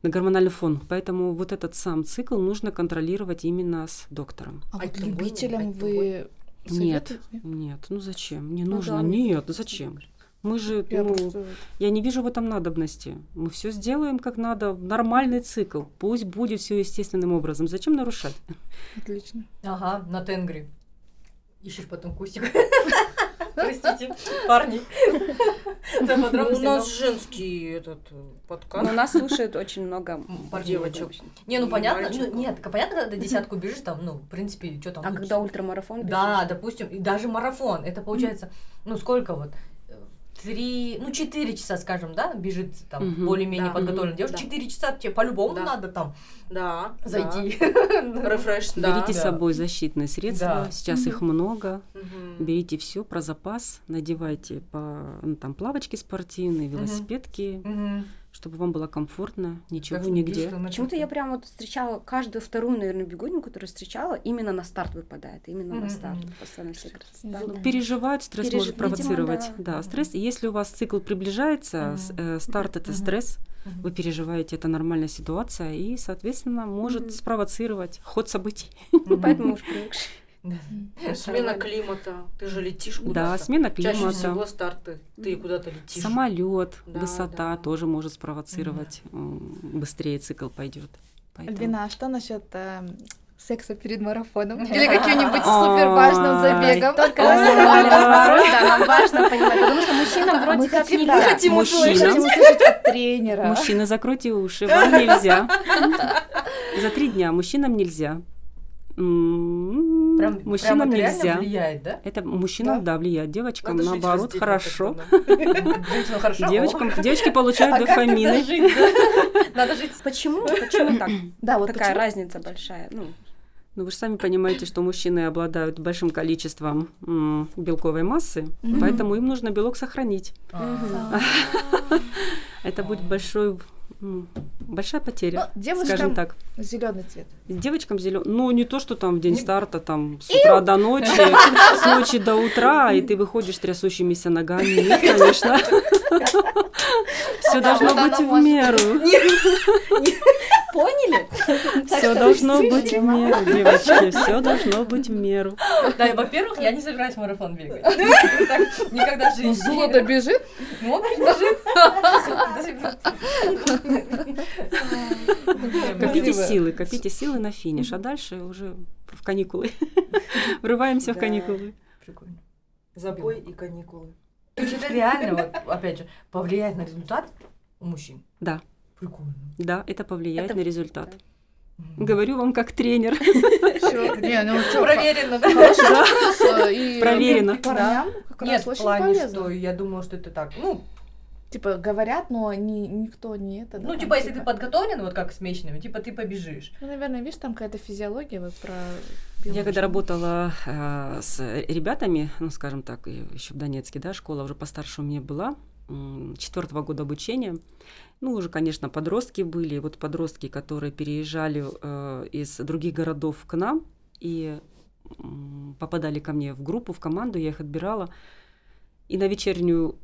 Speaker 1: на гормональный фон. Поэтому вот этот сам цикл нужно контролировать именно с доктором.
Speaker 4: А
Speaker 6: А
Speaker 4: вот любителям вы
Speaker 1: Нет, нет, ну зачем? Не
Speaker 3: Ну
Speaker 1: нужно,
Speaker 3: да,
Speaker 1: нет, зачем? Мы же,
Speaker 4: Я
Speaker 1: ну,
Speaker 4: просто...
Speaker 1: я не вижу в этом надобности. Мы все сделаем как надо, в нормальный цикл. Пусть будет все естественным образом. Зачем нарушать?
Speaker 4: Отлично.
Speaker 5: Ага, на тенгри. Ищешь потом кустик. Простите, парни.
Speaker 6: Ну, У нас женский этот э, подкаст.
Speaker 3: нас слушает очень много
Speaker 5: Парней,
Speaker 6: девочек.
Speaker 5: Не, ну понятно, ну нет, понятно, когда десятку бежишь, там, ну, в принципе, что там.
Speaker 3: А
Speaker 5: ну,
Speaker 3: когда ультрамарафон
Speaker 5: Да,
Speaker 3: бежишь?
Speaker 5: допустим, и даже марафон, это получается, ну сколько вот, три, ну четыре часа, скажем, да, бежит там
Speaker 1: Мгм,
Speaker 5: более-менее
Speaker 6: да,
Speaker 5: подготовленная девушка,
Speaker 6: да.
Speaker 5: четыре часа тебе по-любому
Speaker 6: Да.
Speaker 5: надо там
Speaker 6: Да.
Speaker 5: зайти.
Speaker 6: да. Рефреш, да.
Speaker 1: Берите с
Speaker 5: Да.
Speaker 1: собой защитные средства.
Speaker 5: Да.
Speaker 1: Сейчас их много. Берите все про запас, надевайте по ну, там плавочки спортивные, велосипедки. Чтобы вам было комфортно, ничего
Speaker 5: Так
Speaker 1: нигде.
Speaker 3: Почему-то я прям вот встречала каждую вторую, наверное, бегунью, которую встречала, именно на старт выпадает, именно
Speaker 5: Мгм,
Speaker 3: на старт. Постоянно все старт.
Speaker 4: да.
Speaker 1: Переживают, стресс
Speaker 3: Переж-
Speaker 1: может
Speaker 3: видимо,
Speaker 1: провоцировать.
Speaker 3: да.
Speaker 1: Да,
Speaker 5: Мгм.
Speaker 1: стресс. И Если у вас цикл приближается, с- э, старт это
Speaker 5: Мгм.
Speaker 1: стресс,
Speaker 5: Мгм.
Speaker 1: вы переживаете, это нормальная ситуация, и, соответственно, может
Speaker 3: Мгм.
Speaker 1: спровоцировать ход событий.
Speaker 3: Ну, поэтому уж привыкшие.
Speaker 5: Да.
Speaker 6: Смена климата. Ты же летишь куда-то.
Speaker 1: Да, смена
Speaker 6: Чаще
Speaker 1: климата.
Speaker 6: всего старты. Ты куда-то летишь.
Speaker 1: Самолет,
Speaker 6: Да,
Speaker 1: высота
Speaker 6: да.
Speaker 1: тоже может спровоцировать, м, быстрее цикл пойдет.
Speaker 4: Альбина, а что насчет эм, секса перед марафоном? Или каким-нибудь супер важным забегом?
Speaker 3: Только да, нам важно понимать, потому что мужчинам вроде как нельзя.
Speaker 4: мы хотим услышать от тренера.
Speaker 1: Мужчины, закройте уши, вам нельзя. За три дня мужчинам нельзя.
Speaker 5: Прям, прям
Speaker 1: Мужчинам
Speaker 5: это реально
Speaker 1: нельзя.
Speaker 5: влияет, да?
Speaker 1: Это мужчинам, да, влияет. Девочкам,
Speaker 6: Надо
Speaker 1: наоборот, хорошо. Девочкам, девочки получают
Speaker 5: А
Speaker 1: дофамины.
Speaker 5: да? Надо жить
Speaker 3: Почему? Почему так?
Speaker 4: Да, вот
Speaker 3: Такая разница большая. Ну,
Speaker 1: Ну, вы же сами понимаете, что мужчины обладают большим количеством м, белковой массы,
Speaker 4: Мгм.
Speaker 1: поэтому им нужно белок сохранить.
Speaker 5: А.
Speaker 1: Это будет большой, большая потеря,
Speaker 4: Ну, девушкам
Speaker 1: скажем так.
Speaker 4: зеленый цвет.
Speaker 1: Девочкам зеленый, ну не то, что там в день старта, там с утра до ночи, с ночи до утра, и ты выходишь трясущимися ногами. Нет, конечно. Все должно быть в меру.
Speaker 3: поняли?
Speaker 1: Все должно быть в меру, девочки. Все должно быть в меру.
Speaker 5: Да, и, во-первых, я не собираюсь марафон бегать. Никогда в
Speaker 4: Ну,
Speaker 5: жизни.
Speaker 4: золото бежит.
Speaker 5: Ну, бежит.
Speaker 1: Копите силы, копите силы на финиш, а дальше уже в каникулы. Врываемся в каникулы.
Speaker 5: Прикольно.
Speaker 6: Забой и каникулы.
Speaker 5: То есть это реально, вот, опять же, повлияет на результат у мужчин?
Speaker 1: Да.
Speaker 5: Прикольно.
Speaker 1: Да, это повлияет
Speaker 3: Это-
Speaker 1: на результат. Говорю вам как тренер.
Speaker 4: Не, ну
Speaker 5: Проверено, да?
Speaker 4: Хороший вопрос, э,
Speaker 1: Проверено.
Speaker 4: парням как
Speaker 5: Нет,
Speaker 4: раз
Speaker 5: в
Speaker 4: очень
Speaker 5: плане,
Speaker 4: полезно.
Speaker 5: что я думала, что это так, ну,
Speaker 4: Типа говорят, но ни, никто не это. да,
Speaker 5: Ну,
Speaker 4: там,
Speaker 5: типа, если ты подготовлен, вот как с мечными, типа, ты побежишь.
Speaker 4: Ну, наверное, видишь, там какая-то физиология вот про...
Speaker 1: Я когда работала э, с ребятами, ну, скажем так, еще в Донецке, да, школа уже постарше у меня была, четвертого года обучения. Ну, уже, конечно, подростки были. Вот подростки, которые переезжали э, из других городов к нам и м, попадали ко мне в группу, в команду, я их отбирала. И на вечернюю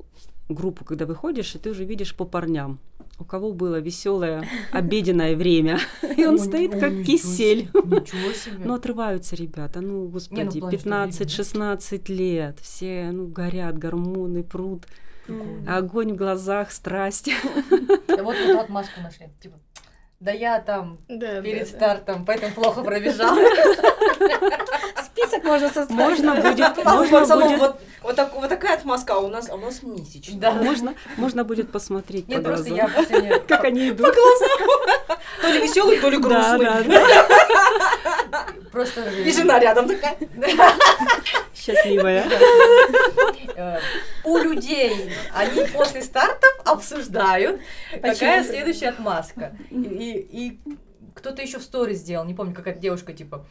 Speaker 1: группу, когда выходишь, и ты уже видишь по парням, у кого было веселое обеденное время, и он стоит как кисель.
Speaker 5: себе, Ничего себе.
Speaker 1: Ну, отрываются ребята, ну, господи,
Speaker 5: плане, что видно,
Speaker 1: 15-16 лет, все, ну, горят, гормоны прут, огонь в глазах, страсть.
Speaker 5: Да Вот эту отмазку нашли. Типа, да я там перед стартом, поэтому плохо пробежала.
Speaker 3: Список можно составить.
Speaker 1: Можно будет, можно будет,
Speaker 6: вот, вот, так- вот такая отмазка, а у нас, а у нас месячная.
Speaker 5: Да.
Speaker 1: можно, можно будет посмотреть по
Speaker 5: Нет, просто
Speaker 1: глазам,
Speaker 5: я последнее...
Speaker 1: как они идут.
Speaker 6: То ли веселый, то ли грустный.
Speaker 1: да, да.
Speaker 5: Просто...
Speaker 6: И жена рядом такая.
Speaker 1: Счастливая.
Speaker 5: Э, У людей они после стартов обсуждают, какая следующая отмазка. И кто-то еще в сторис сделал, не помню, какая девушка, типа,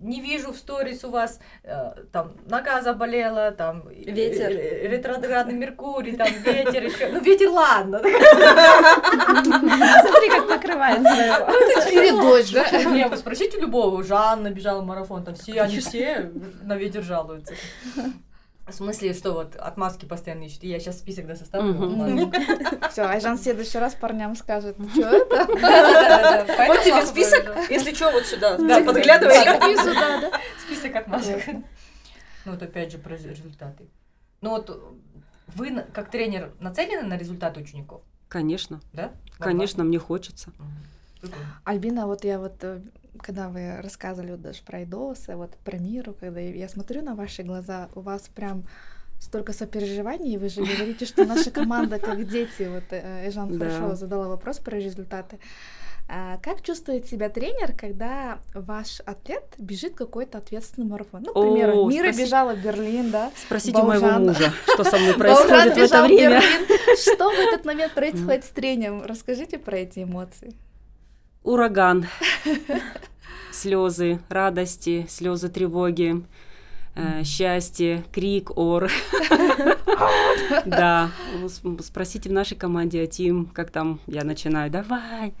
Speaker 5: не вижу в сторис у вас, э, там, нога заболела, там, э,
Speaker 3: Ветер.
Speaker 5: э, ретроградный Меркурий, там, ветер еще. Ну, ветер, ладно.
Speaker 3: Смотри, как покрывается.
Speaker 4: Или дождь, да?
Speaker 5: Не, вы спросите любого, Жанна бежала марафон, там все, они все на ветер жалуются. В смысле, что вот отмазки постоянно ищут. Я сейчас список да составлю.
Speaker 4: Все, Айжан в следующий раз парням скажет, что это?
Speaker 6: Вот тебе список, если что, вот сюда.
Speaker 5: Да,
Speaker 6: подглядывай.
Speaker 5: Список отмазок. Ну вот опять же про результаты. Ну вот вы как тренер нацелены на результаты учеников,
Speaker 1: Конечно,
Speaker 5: да?
Speaker 1: конечно, мне хочется.
Speaker 4: Альбина, вот я вот, э, когда вы рассказывали вот даже про Айдоса, вот про Миру, когда я, смотрю на ваши глаза, у вас прям столько сопереживаний, и вы же говорите, что наша команда как дети. Вот э, Эжан
Speaker 1: Да.
Speaker 4: хорошо задала вопрос про результаты. А как чувствует себя тренер, когда ваш атлет бежит какой-то ответственный марафон? Ну, к примеру,
Speaker 1: О,
Speaker 4: Мира
Speaker 1: спаси-
Speaker 4: бежала в Берлин, да?
Speaker 1: Спросите у моего
Speaker 4: Баужан.
Speaker 1: мужа, что со мной
Speaker 4: Баужан
Speaker 1: происходит в это время.
Speaker 4: Что в этот момент происходит с тренером? Расскажите про эти эмоции.
Speaker 1: Ураган, слезы радости, слезы тревоги, э, счастье, крик, ор. Да, ну, спросите в нашей команде о Тим, как там я начинаю, давай.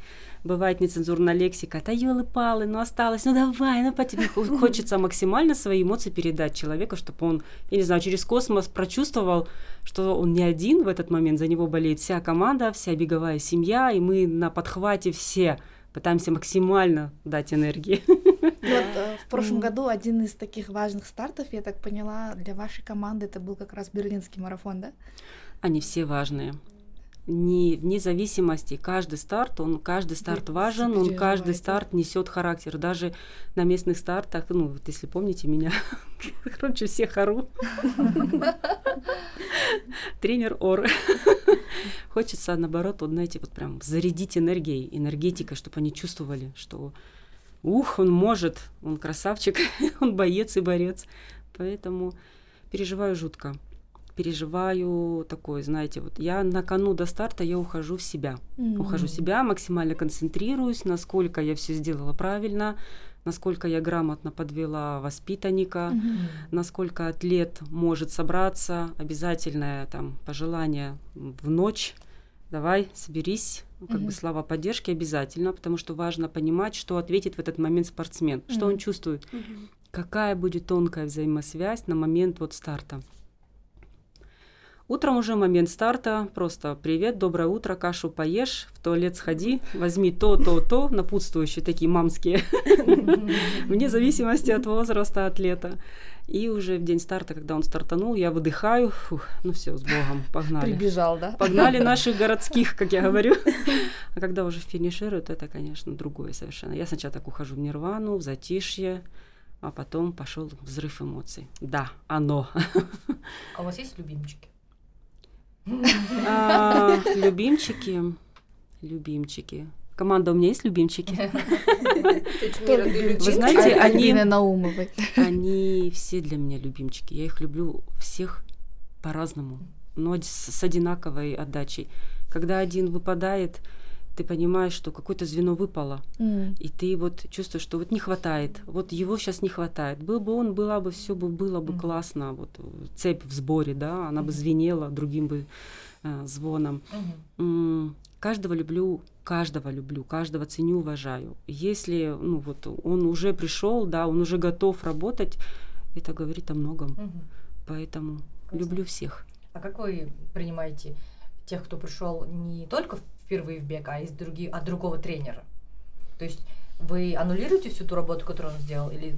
Speaker 1: Бывает нецензурная лексика, да елы-палы, ну осталось, ну давай, ну по тебе Хо- хочется максимально свои эмоции передать человеку, чтобы он, я не знаю, через космос прочувствовал, что он не один в этот момент, за него болеет вся команда, вся беговая семья, и мы на подхвате все пытаемся максимально дать энергии.
Speaker 4: Вот э, в прошлом году один из таких важных стартов, я так поняла, для вашей команды это был как раз берлинский марафон, да?
Speaker 1: Они все важные. Не, вне зависимости, каждый старт, он каждый старт важен, он каждый старт несет характер. Даже на местных стартах, ну, вот если помните меня, короче, всех ору. Тренер Ор. Хочется, наоборот, вот, знаете, вот прям зарядить энергией, энергетикой, чтобы они чувствовали, что ух, он может, он красавчик, он боец и борец. Поэтому переживаю жутко. Переживаю такое, знаете, вот я на кону до старта, я ухожу в себя. Ухожу в себя, максимально концентрируюсь, насколько я все сделала правильно, насколько я грамотно подвела воспитанника,
Speaker 4: Мгм.
Speaker 1: насколько атлет может собраться, обязательное там пожелание в ночь. Давай, соберись, как бы
Speaker 4: Мгм.
Speaker 1: слова поддержки обязательно, потому что важно понимать, что ответит в этот момент спортсмен, что он чувствует, какая будет тонкая взаимосвязь на момент вот старта. Утром уже момент старта, просто привет, доброе утро, кашу поешь, в туалет сходи, возьми то, то, то, напутствующие такие мамские, вне зависимости от возраста атлета. И уже в день старта, когда он стартанул, я выдыхаю, фух, ну все, с Богом, погнали.
Speaker 4: Прибежал, да?
Speaker 1: Погнали наших городских, как я говорю. А когда уже финишируют, это, конечно, другое совершенно. Я сначала так ухожу в нирвану, в затишье, а потом пошел взрыв эмоций. Да, оно.
Speaker 5: А у вас есть любимчики?
Speaker 1: А, Любимчики, любимчики. Команда у меня есть любимчики. Вы знаете, они-
Speaker 4: Наумовой.
Speaker 1: Они все для меня любимчики. Я их люблю всех по-разному. но с одинаковой отдачей. Когда один выпадает, ты понимаешь, что какое-то звено выпало,
Speaker 4: М.
Speaker 1: и ты вот чувствуешь, что вот не хватает, вот его сейчас не хватает. Был бы он, была бы все бы было бы
Speaker 5: Мгм.
Speaker 1: классно, вот цепь в сборе, да, она бы
Speaker 5: Мгм.
Speaker 1: звенела другим бы э, звоном. М, Каждого люблю, каждого люблю, каждого ценю, уважаю. Если, ну вот, он уже пришел, да, он уже готов работать, это говорит о многом.
Speaker 5: Мгм.
Speaker 1: Поэтому
Speaker 5: Классно.
Speaker 1: люблю всех.
Speaker 5: А как вы принимаете тех, кто пришел не только впервые в бег, а из других, от другого тренера? То есть вы аннулируете всю ту работу, которую он сделал, или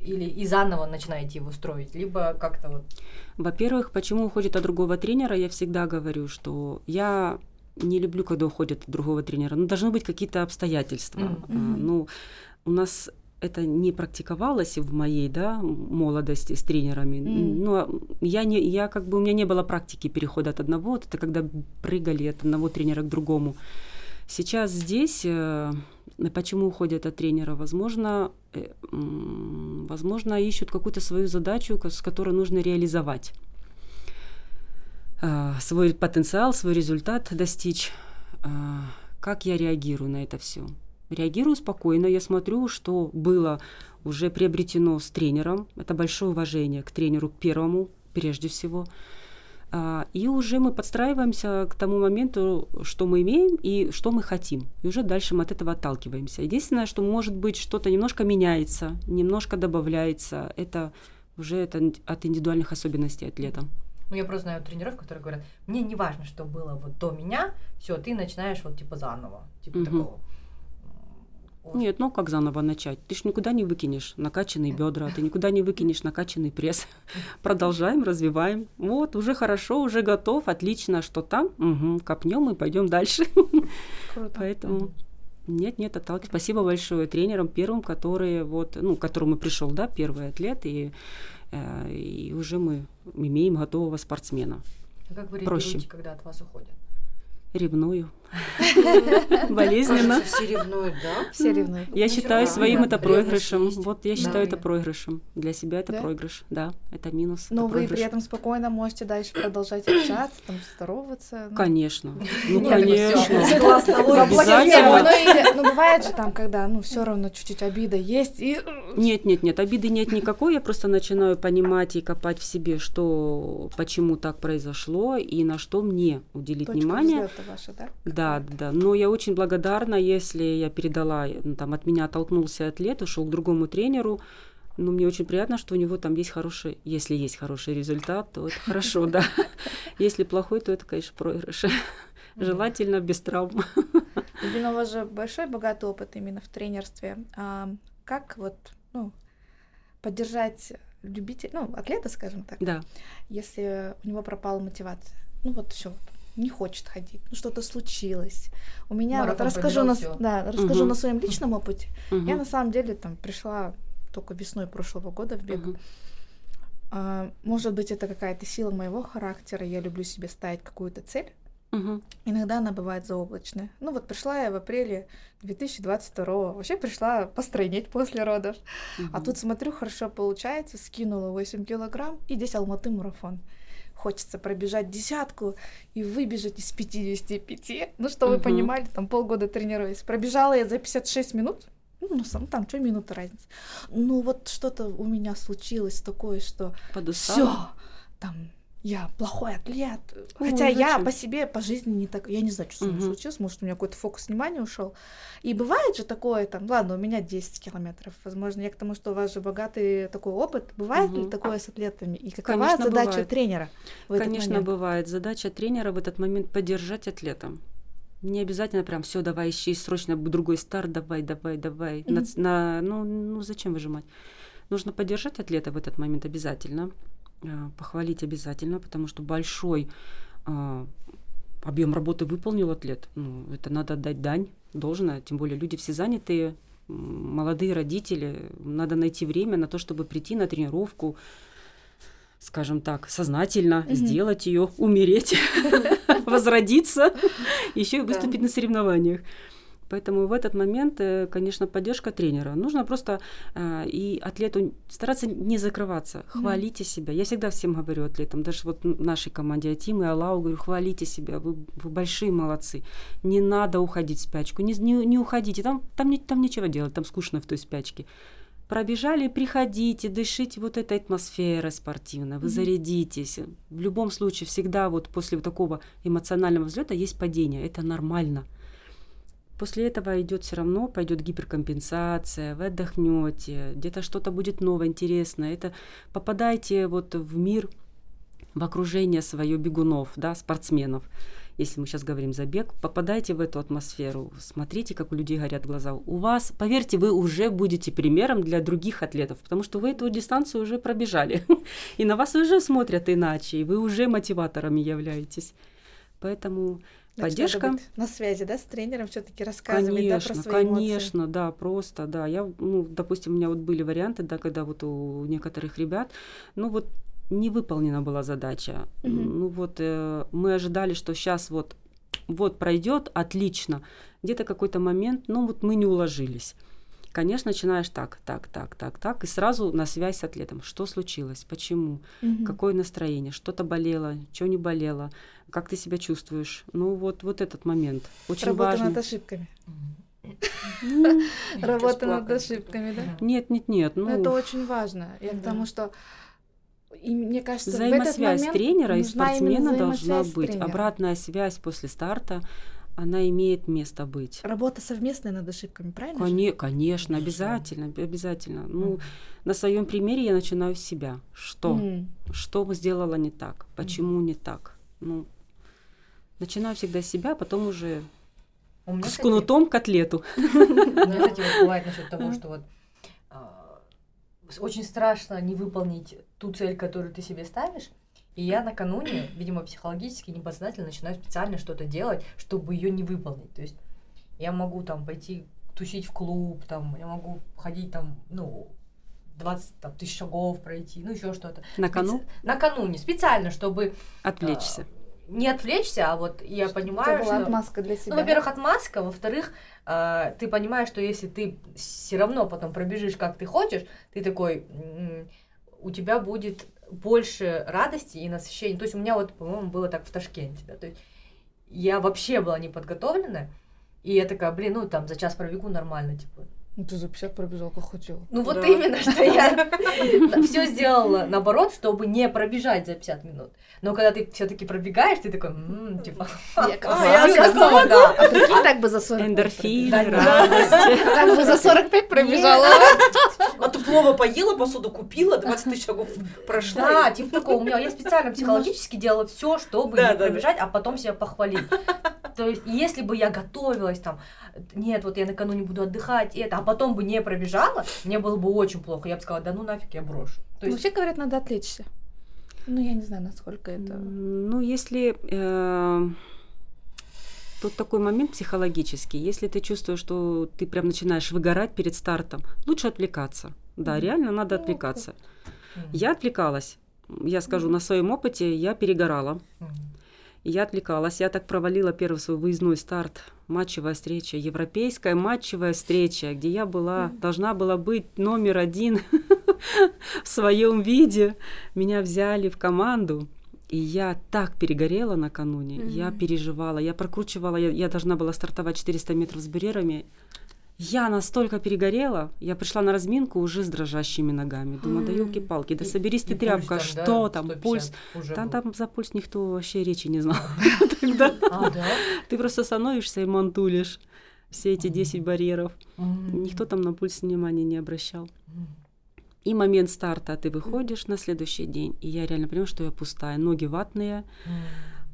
Speaker 5: или и заново начинаете его строить, либо как-то вот.
Speaker 1: Во-первых, почему уходит от другого тренера, я всегда говорю, что я не люблю, когда уходят от другого тренера. Ну, должны быть какие-то обстоятельства. А, Ну, у нас это не практиковалось в моей да, молодости с тренерами. Ну, а я, не, я как бы, у меня не было практики перехода от одного, вот это когда прыгали от одного тренера к другому. Сейчас здесь, э, почему уходят от тренера? Возможно, э, возможно, ищут какую-то свою задачу, с которой нужно реализовать а, свой потенциал, свой результат достичь. Как я реагирую на это все? Реагирую спокойно, я смотрю, что было уже приобретено с тренером. Это большое уважение к тренеру, к первому, прежде всего. А, И уже мы подстраиваемся к тому моменту, что мы имеем и что мы хотим. И уже дальше мы от этого отталкиваемся. Единственное, что может быть что-то немножко меняется, немножко добавляется, это уже это от индивидуальных особенностей атлета.
Speaker 5: Ну, я просто знаю тренеров, которые говорят, мне не важно, что было вот до меня, все, ты начинаешь вот типа заново, типа
Speaker 1: Мгм.
Speaker 5: такого.
Speaker 1: Нет, ну как заново начать? Ты ж никуда не выкинешь накачанные бедра, ты никуда не выкинешь накачанный пресс. Продолжаем, развиваем. Вот, уже хорошо, уже готов, отлично, что там? Угу, копнем и пойдем дальше.
Speaker 4: Круто.
Speaker 1: Поэтому нет, нет, отталкиваюсь. Спасибо большое тренерам первым, которые вот, ну, к которому пришел, да, первый атлет, и, э, и уже мы имеем готового спортсмена.
Speaker 5: А как вы
Speaker 1: проще.
Speaker 5: реагируете, когда от вас уходят?
Speaker 1: Ревную. Болезненно.
Speaker 6: Все ревнуют, да?
Speaker 4: Все ревнуют.
Speaker 1: Я
Speaker 5: Ну,
Speaker 1: считаю своим это проигрышем. Вот я считаю это проигрышем. Для себя это проигрыш. Да, это минус.
Speaker 4: Но вы при этом спокойно можете дальше продолжать общаться, там, здороваться. ну.
Speaker 1: Конечно. Ну, конечно.
Speaker 5: логика.
Speaker 1: Обязательно.
Speaker 4: Ну, ну, бывает же там, когда, ну, все равно чуть-чуть обида есть, и
Speaker 1: Нет, нет, нет, обиды нет никакой. Я просто начинаю понимать и копать в себе, что, почему так произошло и на что мне уделить внимание.
Speaker 4: да?
Speaker 1: Да, да. Но я очень благодарна, если я передала, ну, там, от меня оттолкнулся атлет, ушел к другому тренеру. Ну, мне очень приятно, что у него там есть хороший, если есть хороший результат, то это хорошо, да. Если плохой, то это, конечно, проигрыш. Желательно без травм.
Speaker 4: Ирина, у вас же большой богатый опыт именно в тренерстве. А как вот, ну, поддержать любителя, ну, атлета, скажем так,
Speaker 1: Да.
Speaker 4: если у него пропала мотивация? Ну, вот все, не хочет ходить, ну, что-то случилось. У меня, вот
Speaker 5: Марафон
Speaker 4: расскажу,
Speaker 5: пробежал,
Speaker 4: на,
Speaker 5: всё.
Speaker 4: да, расскажу
Speaker 1: Мгм.
Speaker 4: на своем личном опыте.
Speaker 1: Мгм.
Speaker 4: Я на самом деле там пришла только весной прошлого года в бег.
Speaker 1: Мгм.
Speaker 4: А, может быть, это какая-то сила моего характера. Я люблю себе ставить какую-то цель.
Speaker 1: Мгм.
Speaker 4: Иногда она бывает заоблачная. Ну вот пришла я в апреле 2022 Вообще пришла постройнеть после родов. А
Speaker 1: Мгм.
Speaker 4: тут смотрю, хорошо получается. Скинула 8 килограмм и здесь Алматы марафон. Хочется пробежать десятку и выбежать из 55. Ну, что вы
Speaker 1: Мгм.
Speaker 4: понимали, там полгода тренируюсь. Пробежала я за 56 минут. Ну, ну, сам там, что минута разница. Ну, вот что-то у меня случилось такое, что
Speaker 1: Подустала?
Speaker 4: все, там, я плохой атлет.
Speaker 1: Ой,
Speaker 4: Хотя я
Speaker 1: зачем?
Speaker 4: по себе, по жизни не так... Я не знаю, что со мной
Speaker 1: Мгм.
Speaker 4: случилось. Может, у меня какой-то фокус внимания ушел. И бывает же такое, там, ладно, у меня 10 километров. Возможно, я к тому, что у вас же богатый такой опыт. Бывает ли
Speaker 1: Мгм.
Speaker 4: такое с атлетами? И какова
Speaker 1: Конечно,
Speaker 4: задача
Speaker 1: бывает.
Speaker 4: тренера в этот
Speaker 1: Конечно,
Speaker 4: момент?
Speaker 1: бывает. Задача тренера в этот момент поддержать атлета. Не обязательно прям все, давай ищи срочно другой старт, давай, давай, давай. На
Speaker 4: Мгм.
Speaker 1: ц- на- ну, ну зачем выжимать? Нужно поддержать атлета в этот момент обязательно, похвалить обязательно, потому что большой а, объем работы выполнил атлет. Ну, это надо отдать дань, должно, тем более люди все занятые, молодые родители, надо найти время на то, чтобы прийти на тренировку, скажем так, сознательно
Speaker 4: Мгм.
Speaker 1: сделать ее, умереть, возродиться, еще и выступить на соревнованиях. Поэтому в этот момент, э, конечно, поддержка тренера. Нужно просто э, и атлету стараться не закрываться, хвалите себя. Я всегда всем говорю атлетам, даже вот нашей команде Атим и Аллау, говорю, хвалите себя, вы, вы большие молодцы. Не надо уходить в спячку, не, не, не уходите, там, там, не, там нечего делать, там скучно в той спячке пробежали, приходите, дышите вот этой атмосферой спортивной, вы mm-hmm. зарядитесь. В любом случае, всегда вот после вот такого эмоционального взлета есть падение, это нормально. После этого идет все равно, пойдет гиперкомпенсация, вы отдохнете, где-то что-то будет новое, интересное. Это попадайте вот в мир, в окружение свое бегунов, да, спортсменов. Если мы сейчас говорим забег, попадайте в эту атмосферу, смотрите, как у людей горят глаза. У вас, поверьте, вы уже будете примером для других атлетов, потому что вы эту дистанцию уже пробежали, и на вас уже смотрят иначе, и вы уже мотиваторами являетесь. Поэтому поддержка.
Speaker 4: на связи, да, с тренером все-таки рассказывать,
Speaker 1: конечно,
Speaker 4: да, про
Speaker 1: свои конечно, эмоции. да, просто, да. Я, ну, допустим, у меня вот были варианты, да, когда вот у некоторых ребят, ну вот не выполнена была задача. Угу. Ну вот э, мы ожидали, что сейчас вот вот пройдет, отлично. Где-то какой-то момент, ну вот мы не уложились. Конечно, начинаешь так, так, так, так, так, и сразу на связь с атлетом. Что случилось? Почему? Угу. Какое настроение? Что-то болело? Что не болело? Как ты себя чувствуешь? Ну вот, вот этот момент очень
Speaker 4: Работа
Speaker 1: важный.
Speaker 4: над ошибками. Работа над ошибками, да?
Speaker 1: Нет, нет, нет.
Speaker 4: Ну это очень важно. Я к тому, что и мне кажется,
Speaker 1: взаимосвязь тренера и спортсмена должна быть. Обратная связь после старта она имеет место быть.
Speaker 4: Работа совместная над ошибками, правильно?
Speaker 1: Коне- конечно, обязательно, обязательно. Ну, mm. на своем примере я начинаю с себя. Что? Mm. Что сделала не так? Почему mm. не так? Ну, начинаю всегда с себя, потом уже У меня, с кнутом к котлету.
Speaker 5: Ну, кстати, вот бывает насчет того, что вот а, очень страшно не выполнить ту цель, которую ты себе ставишь, и я накануне, видимо, психологически, неподсознательно начинаю специально что-то делать, чтобы ее не выполнить. То есть я могу там пойти тусить в клуб, там, я могу ходить там, ну, 20 там, тысяч шагов пройти, ну, еще что-то.
Speaker 1: Накануне?
Speaker 5: Специ... Накануне, специально, чтобы...
Speaker 1: Отвлечься.
Speaker 5: Э, не отвлечься, а вот я что понимаю,
Speaker 4: что... отмазка для себя.
Speaker 5: Ну, во-первых, отмазка, во-вторых, э, ты понимаешь, что если ты все равно потом пробежишь, как ты хочешь, ты такой, у тебя будет больше радости и насыщения. То есть у меня вот, по-моему, было так в Ташкенте, да, то есть я вообще была не подготовлена, и я такая, блин, ну там за час пробегу нормально, типа,
Speaker 4: ну, ты за 50 пробежал, как хотела.
Speaker 5: Ну, вот да. именно, что я все сделала наоборот, чтобы не пробежать за 50 минут. Но когда ты все-таки пробегаешь, ты такой, типа,
Speaker 4: я готова, да. А прикинь, так бы за 40
Speaker 1: Эндорфин, радость.
Speaker 4: Так бы за 45 пробежала.
Speaker 6: А ты плохо поела, посуду купила, 20 тысяч шагов прошла.
Speaker 5: Да, типа такого. У меня я специально психологически делала все, чтобы не пробежать, а потом себя похвалить. То есть, если бы я готовилась там, нет, вот я накануне буду отдыхать, это, а потом бы не пробежала, мне было бы очень плохо. Я бы сказала, да ну нафиг, я брошу.
Speaker 4: То есть... Вообще говорят, надо отвлечься. Ну, я не знаю, насколько это...
Speaker 1: Ну, если... Э, тут такой момент психологический. Если ты чувствуешь, что ты прям начинаешь выгорать перед стартом, лучше отвлекаться. Да, mm-hmm. реально надо ну, отвлекаться. Mm-hmm. Я отвлекалась. Я скажу, mm-hmm. на своем опыте я перегорала. Mm-hmm. Я отвлекалась, я так провалила первый свой выездной старт, матчевая встреча, европейская матчевая встреча, где я была, должна была быть номер один в своем виде. Меня взяли в команду. И я так перегорела накануне, mm-hmm. я переживала, я прокручивала, я, я должна была стартовать 400 метров с барьерами. Я настолько перегорела, я пришла на разминку уже с дрожащими ногами. Думаю, да елки-палки, да соберись ты тряпка, там, что да, там, пульс. Там, там за пульс никто вообще речи не знал тогда. А, ты просто становишься и мантулишь все эти 10 барьеров. Никто там на пульс внимания не обращал. И момент старта, ты выходишь на следующий день, и я реально понимаю, что я пустая, ноги ватные.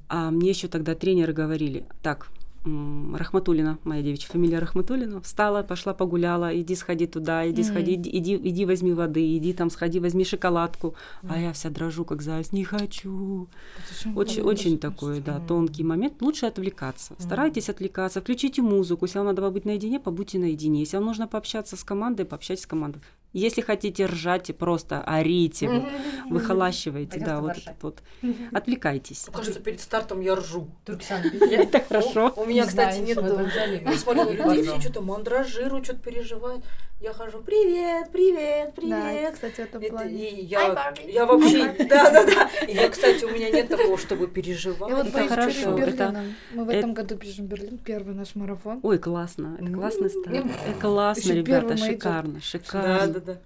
Speaker 1: А мне еще тогда тренеры говорили, так, Рахматулина, моя девичья фамилия Рахматулина, встала, пошла погуляла, иди сходи туда, иди mm. сходи, иди, иди возьми воды, иди там сходи, возьми шоколадку. Mm. А я вся дрожу, как заяц, не хочу. Очень, очень такой, да, тонкий момент. Лучше отвлекаться. Mm. Старайтесь отвлекаться, включите музыку. Если вам надо побыть наедине, побудьте наедине. Если вам нужно пообщаться с командой, пообщайтесь с командой. Если хотите ржать, просто орите, вы, выхолащиваете, да, вот этот вот. Отвлекайтесь.
Speaker 6: Кажется, перед стартом я ржу.
Speaker 1: Это хорошо.
Speaker 6: У меня, кстати, нет... Я смотрю, людей все что-то мандражируют, что-то переживают. Я хожу, привет, привет,
Speaker 4: Да,
Speaker 6: привет.
Speaker 4: кстати, в этом
Speaker 6: Это-
Speaker 4: Hi,
Speaker 6: я, я вообще, да, да, да. И я, кстати, у меня нет такого, чтобы переживать.
Speaker 4: Я вот
Speaker 1: Это
Speaker 4: боюсь
Speaker 1: хорошо, это-
Speaker 4: Берлином. Мы в
Speaker 1: это-
Speaker 4: этом году бежим Берлин, первый наш марафон.
Speaker 1: Ой, классно, это классный старт.
Speaker 4: М.
Speaker 1: Э, Классно, ребята,
Speaker 4: major.
Speaker 1: шикарно,
Speaker 6: Да,
Speaker 1: шикарно.
Speaker 6: да, да.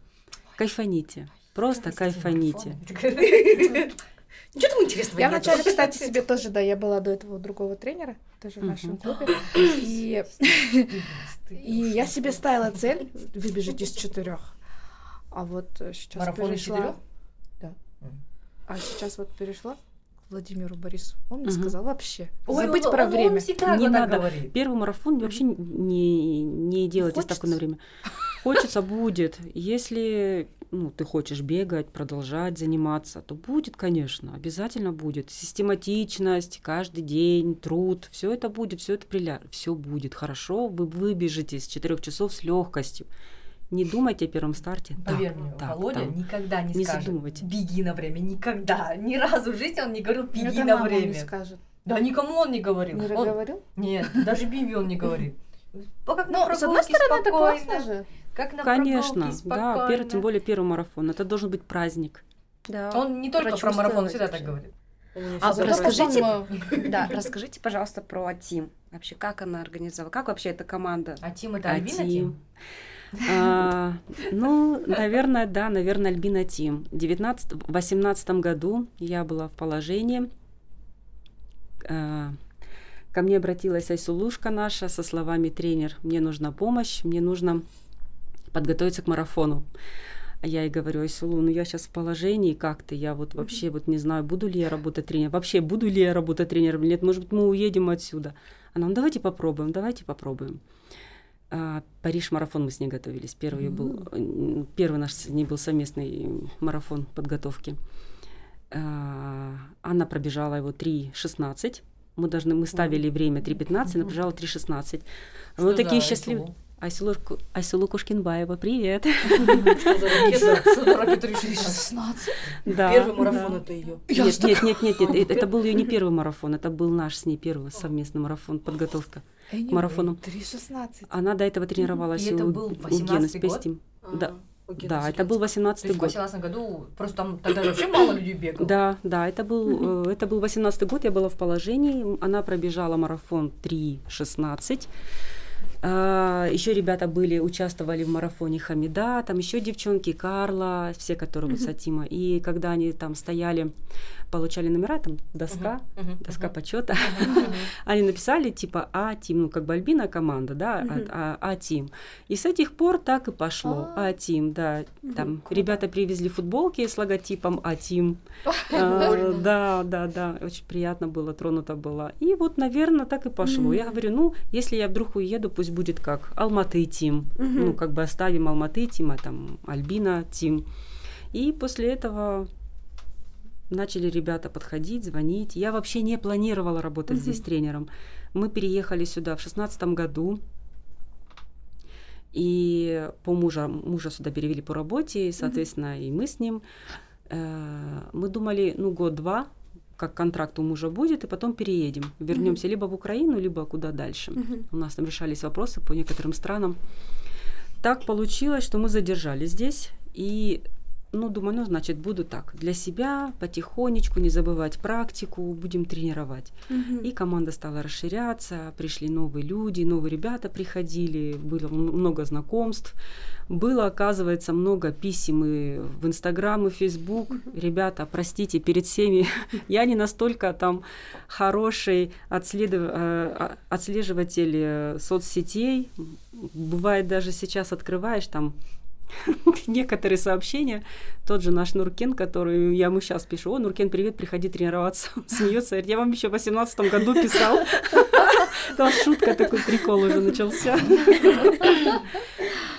Speaker 1: Кайфаните, просто кайфаните.
Speaker 6: Ничего там интересного
Speaker 4: Я
Speaker 6: нет.
Speaker 4: вначале, кстати, себе тоже, да, я была до этого у другого тренера, тоже в нашем клубе. И, и я себе ставила цель выбежать из четырех. А вот сейчас
Speaker 5: Марафон из
Speaker 4: перешла.
Speaker 5: четырёх?
Speaker 4: Да. А сейчас вот перешла к Владимиру Борису. Он мне сказал вообще
Speaker 5: Ой,
Speaker 4: забыть
Speaker 5: он-
Speaker 4: про
Speaker 5: он-
Speaker 4: время.
Speaker 5: Он
Speaker 1: Не надо.
Speaker 5: говорит.
Speaker 1: Первый марафон вообще не, не делайте
Speaker 4: Хочется?
Speaker 1: ставку на время. Хочется, будет. Если ну, ты хочешь бегать, продолжать заниматься, то будет, конечно, обязательно будет. Систематичность, каждый день, труд, все это будет, все это приля... все будет хорошо. Вы выбежите с четырех часов с легкостью. Не думайте о первом старте.
Speaker 5: Поверь мне,
Speaker 1: так,
Speaker 5: Володя
Speaker 1: там.
Speaker 5: никогда не,
Speaker 1: Не
Speaker 5: скажет
Speaker 1: задумывайте.
Speaker 5: «беги на время», никогда. Ни разу в жизни он не говорил «беги
Speaker 4: Это
Speaker 5: на
Speaker 4: мама не
Speaker 5: время».
Speaker 4: скажет.
Speaker 5: Да никому он не говорил.
Speaker 4: Не
Speaker 5: Он-
Speaker 4: говорил?
Speaker 5: Нет, даже Биби он не говорит. Как на
Speaker 4: Ну, с одной стороны, это классно же.
Speaker 5: Как на
Speaker 1: Конечно,
Speaker 5: прогулке
Speaker 1: да, первый, тем более первый марафон. Это должен быть праздник.
Speaker 3: Да.
Speaker 5: Он не только про марафон, он всегда так говорит.
Speaker 3: А расскажите, да, расскажите, пожалуйста, про Тим. Вообще, как она организовала? Как вообще эта команда?
Speaker 5: А Тим это
Speaker 1: А
Speaker 5: Альбина
Speaker 1: Тим?
Speaker 5: Тим?
Speaker 1: А, ну, наверное, да, наверное, Альбина Тим. В 2018 году я была в положении. А, Ко мне обратилась Айсулушка наша со словами «Тренер, мне нужна помощь, мне нужно подготовиться к марафону». А я ей говорю, Айсулу, ну я сейчас в положении, как ты? Я вот вообще вот не знаю, буду ли я работать тренером. Вообще, буду ли я работать тренером нет? Может быть, мы уедем отсюда. Она, ну давайте попробуем, давайте попробуем. А, Париж-марафон мы с ней готовились. Первый, её был, м, первый наш с ней был совместный марафон подготовки. А, Она пробежала его 3.16. Мы должны, мы ставили время 3.15, она пробежала 3.16.
Speaker 5: Что
Speaker 1: Мы такие счастливые.
Speaker 5: Айсулу?
Speaker 1: Айсулу, Ку- Айсулу Кушкинбаева, привет.
Speaker 6: Что за ракета?
Speaker 5: Что за ракета решили?
Speaker 4: 16.
Speaker 1: Да,
Speaker 6: Первый марафон
Speaker 1: да.
Speaker 6: это ее.
Speaker 1: Нет, нет, нет, нет, нет, это- был ее не первый марафон, это был наш с ней первый совместный марафон, подготовка к марафону.
Speaker 4: 3.16.
Speaker 1: Она до этого тренировалась
Speaker 5: И это
Speaker 1: у,
Speaker 5: был
Speaker 1: у Гены
Speaker 5: 18-й год?
Speaker 1: Спестим. Да,
Speaker 6: окей,
Speaker 1: да,
Speaker 6: то
Speaker 1: это был
Speaker 5: То
Speaker 1: 18
Speaker 5: есть в
Speaker 1: год.
Speaker 5: 18 году просто там тогда вообще мало людей бегало.
Speaker 1: Да, да, это был, э, это был 18 год, я была в положении, она пробежала марафон 3.16. еще ребята были, участвовали в марафоне Хамида, там еще девчонки, Карла, все, которые вот Сатима. И когда они там стояли, получали номера, там доска,
Speaker 6: Мгм,
Speaker 1: доска
Speaker 6: мгм.
Speaker 1: почета, они написали типа А-тим, ну как бы Альбина команда, да, а- а- А-тим. И с этих пор так и пошло,
Speaker 4: А.
Speaker 1: А-тим, да. Там ребята привезли футболки с логотипом А-тим. А,
Speaker 5: Прикольно.
Speaker 1: Да, да, да, очень приятно было, тронуто было. И вот, наверное, так и пошло. Я говорю, ну, если я вдруг уеду, пусть будет как Алматы Тим. Ну, как бы оставим Алматы Тима, там, Альбина Тим. И после этого начали ребята подходить, звонить. Я вообще не планировала работать
Speaker 3: Мгм.
Speaker 1: здесь тренером. Мы переехали сюда в шестнадцатом году. И по мужа, мужа сюда перевели по работе, и, соответственно, и мы с ним. Э, Мы думали, ну, год-два, как контракт у мужа будет, и потом переедем. Вернемся либо в Украину, либо куда дальше.
Speaker 3: Мгм.
Speaker 1: У нас там решались вопросы по некоторым странам. Так получилось, что мы задержались здесь. И, ну, думаю, ну, значит, буду так. Для себя потихонечку, не забывать практику, будем тренировать.
Speaker 3: Мгм.
Speaker 1: И команда стала расширяться, пришли новые люди, новые ребята приходили, было много знакомств. Было, оказывается, много писем и в Инстаграм, и в Фейсбук. Ребята, простите, перед всеми я не настолько там хороший отследов- э, а- отслеживатель э, соцсетей. Бывает, даже сейчас открываешь там некоторые сообщения. Тот же наш Нуркен, который я ему сейчас пишу, о, Нуркен, привет, приходи тренироваться. Он Смеется, говорит, я вам еще в 2018 году писал. Там шутка, такой прикол уже начался.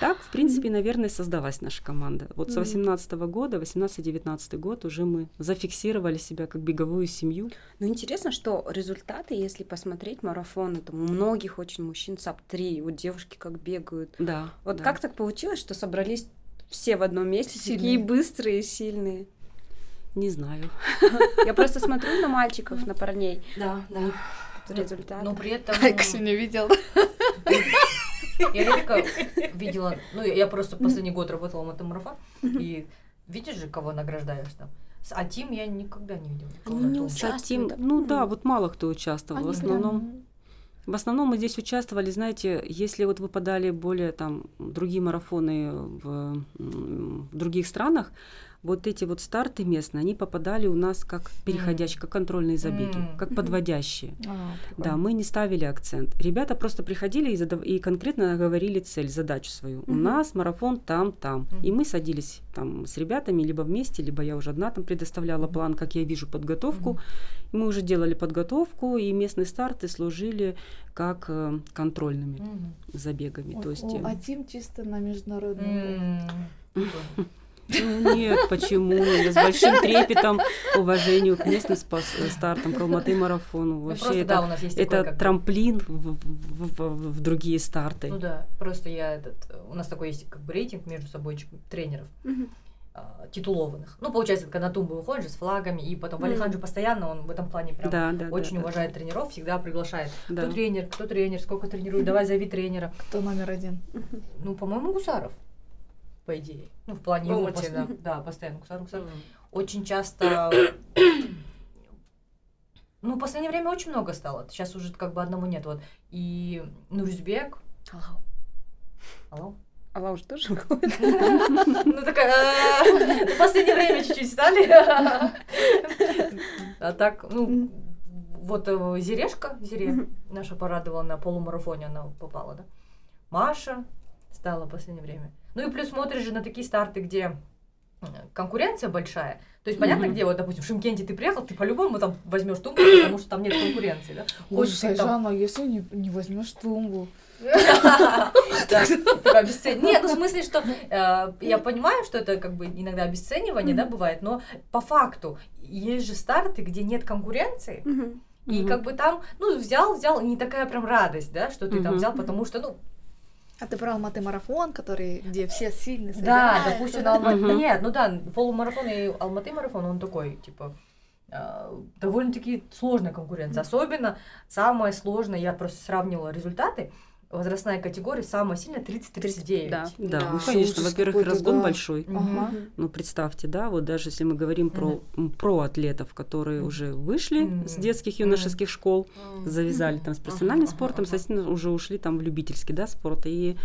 Speaker 1: Так, в принципе, наверное, создалась наша команда. Вот с 18 года, 18-19 год уже мы зафиксировали себя как беговую семью.
Speaker 3: Ну, интересно, что результаты, если посмотреть марафоны, там у многих очень мужчин sub 3, вот девушки как бегают.
Speaker 1: Да.
Speaker 3: Вот
Speaker 1: да.
Speaker 3: как так получилось, что собрались все в одном месте,
Speaker 4: Сильные.
Speaker 3: такие быстрые, сильные.
Speaker 1: Не знаю.
Speaker 3: Я просто смотрю на мальчиков, на парней.
Speaker 5: Да, да.
Speaker 3: Результат.
Speaker 5: Но при этом...
Speaker 4: не видел.
Speaker 5: Я редко видела, ну, я просто последний год работала в мотомарафон, и видишь же, кого награждаешь там. С Атим я никогда не видела.
Speaker 3: Они
Speaker 5: на
Speaker 3: не
Speaker 5: том.
Speaker 3: участвуют.
Speaker 1: Ну да, вот мало кто участвовал. В
Speaker 3: Они
Speaker 1: основном, в основном мы здесь участвовали, знаете, если вот выпадали более там другие марафоны в, в других странах, вот эти вот старты местные, они попадали у нас как переходящие, как контрольные забеги, как подводящие.
Speaker 4: А,
Speaker 1: Да, мы не ставили акцент. Ребята просто приходили и, задав- и конкретно говорили цель, задачу свою. У нас марафон там, там. И мы садились там с ребятами либо вместе, либо я уже одна там предоставляла план, как я вижу подготовку. И мы уже делали подготовку, и местные старты служили как э, контрольными забегами. То есть,
Speaker 4: О,
Speaker 1: э,
Speaker 4: а Тим чисто на международном.
Speaker 5: М.
Speaker 1: ну, нет, почему? Я с большим трепетом, уважением к местным стартам, к Алматы марафону.
Speaker 5: Ну,
Speaker 1: Вообще
Speaker 5: просто,
Speaker 1: это,
Speaker 5: да, у нас есть такой,
Speaker 1: это
Speaker 5: как бы-
Speaker 1: трамплин в, в- в- в другие старты.
Speaker 5: Ну да, просто я этот, у нас такой есть как бы рейтинг между собой тренеров а, титулованных. Ну, получается, когда на тумбу выходишь с флагами, и потом
Speaker 3: Мгм.
Speaker 5: Валихан же постоянно, он в этом плане прям
Speaker 1: Да, да,
Speaker 5: очень
Speaker 1: да, да.
Speaker 5: уважает тренеров, всегда приглашает.
Speaker 1: Да.
Speaker 5: Кто тренер, кто тренер, сколько тренирует, давай зови тренера.
Speaker 4: Кто номер один?
Speaker 5: Ну, по-моему, Гусаров, по идее. Ну, в плане
Speaker 6: В
Speaker 5: его,
Speaker 6: Алмате,
Speaker 5: пос-
Speaker 6: да.
Speaker 5: да, постоянно Гусаров, Гусаров. Очень часто... Ну, в последнее время очень много стало. Сейчас уже как бы одного нет. Вот. И Нуризбек. Алло.
Speaker 3: Алла уже тоже выходит.
Speaker 5: Ну, такая... В последнее время чуть-чуть стали. А так, ну, вот э, Зерешка, Зире наша порадовала на полумарафоне, она попала, да. Маша стала в последнее время. Ну и плюс смотришь же на такие старты, где э, конкуренция большая. То есть понятно,
Speaker 1: Мгм.
Speaker 5: где вот, допустим, в Шимкенте ты приехал, ты по-любому там возьмешь тумбу, потому что там нет конкуренции, да.
Speaker 4: Ой,
Speaker 5: Хочешь там
Speaker 4: Сайжан, а если не, не возьмешь тумбу?
Speaker 5: Обесцен- Нет, ну в смысле, что э, я понимаю, что это как бы иногда обесценивание, да, бывает, но по факту есть же старты, где нет конкуренции, и как бы там, ну, взял, взял, не такая прям радость, да, что ты там взял, потому что, ну,
Speaker 4: А ты про Алматы марафон, который, где все сильные
Speaker 5: да, допустим, на Алматы, нет, ну да, полумарафон и Алматы марафон, он такой, типа, э, довольно-таки сложная конкуренция. Особенно самое сложное, я просто сравнивала результаты, возрастная категория самая сильная 30-39.
Speaker 3: Да.
Speaker 1: Да,
Speaker 6: Да.
Speaker 1: ну, конечно,
Speaker 4: Ужас
Speaker 1: во-первых, разгон
Speaker 4: да.
Speaker 1: большой.
Speaker 4: Ага.
Speaker 1: Ну, представьте, да, вот даже если мы говорим про, м, про атлетов, которые
Speaker 5: Мгм.
Speaker 1: уже вышли
Speaker 5: Мгм.
Speaker 1: с детских юношеских школ, завязали там с профессиональным
Speaker 6: Ага,
Speaker 1: спортом,
Speaker 6: ага.
Speaker 1: соответственно, уже ушли там в любительский, да, спорт. И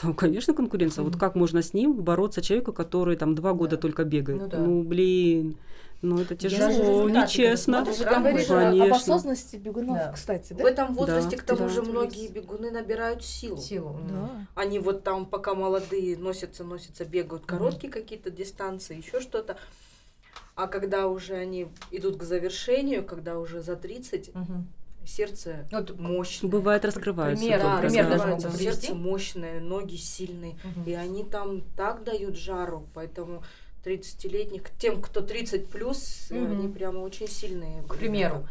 Speaker 1: там, конечно, конкуренция. Вот как можно с ним бороться человеку, который там два года
Speaker 5: Да.
Speaker 1: только бегает?
Speaker 5: Ну да.
Speaker 1: Ну, блин, ну это тяжело, нечестно.
Speaker 6: Ты говоришь
Speaker 5: там
Speaker 4: Об осознанности бегунов,
Speaker 5: Да.
Speaker 4: кстати,
Speaker 6: В
Speaker 4: да?
Speaker 6: этом возрасте,
Speaker 1: Да,
Speaker 6: к тому
Speaker 1: да.
Speaker 6: же, многие бегуны набирают силу.
Speaker 5: силу.
Speaker 4: Да.
Speaker 6: Они вот там, пока молодые, носятся, носятся, бегают короткие какие-то дистанции, еще что-то. А когда уже они идут к завершению, когда уже за 30,
Speaker 5: Мгм.
Speaker 6: Сердце
Speaker 5: Вот
Speaker 6: мощное.
Speaker 1: Бывает, раскрываются.
Speaker 5: пример,
Speaker 6: да,
Speaker 5: пример
Speaker 1: да.
Speaker 5: даже
Speaker 6: раскрывается,
Speaker 5: могу
Speaker 6: сердце мощное, ноги сильные.
Speaker 5: Мгм.
Speaker 6: И они там так дают жару, поэтому 30-летних, тем, кто 30 плюс,
Speaker 5: Мгм.
Speaker 6: они прямо очень сильные.
Speaker 5: К примеру,